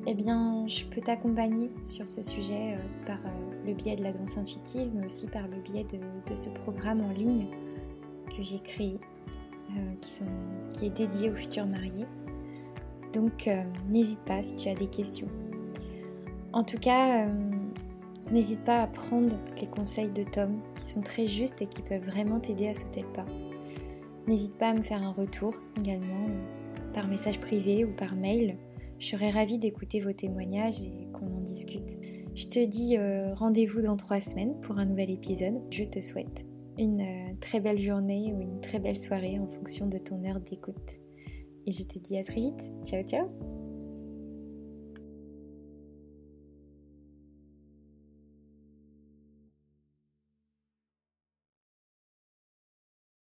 eh bien je peux t'accompagner sur ce sujet euh, par le biais de la danse intuitive, mais aussi par le biais de, ce programme en ligne que j'ai créé, qui, sont, qui est dédié aux futurs mariés. Donc n'hésite pas si tu as des questions. En tout cas, N'hésite pas à prendre les conseils de Tom qui sont très justes et qui peuvent vraiment t'aider à sauter le pas. N'hésite pas à me faire un retour également euh, par message privé ou par mail. Je serais ravie d'écouter vos témoignages et qu'on en discute. Je te dis euh, rendez-vous dans trois semaines pour un nouvel épisode. Je te souhaite une euh, très belle journée ou une très belle soirée en fonction de ton heure d'écoute. Et je te dis à très vite. Ciao ciao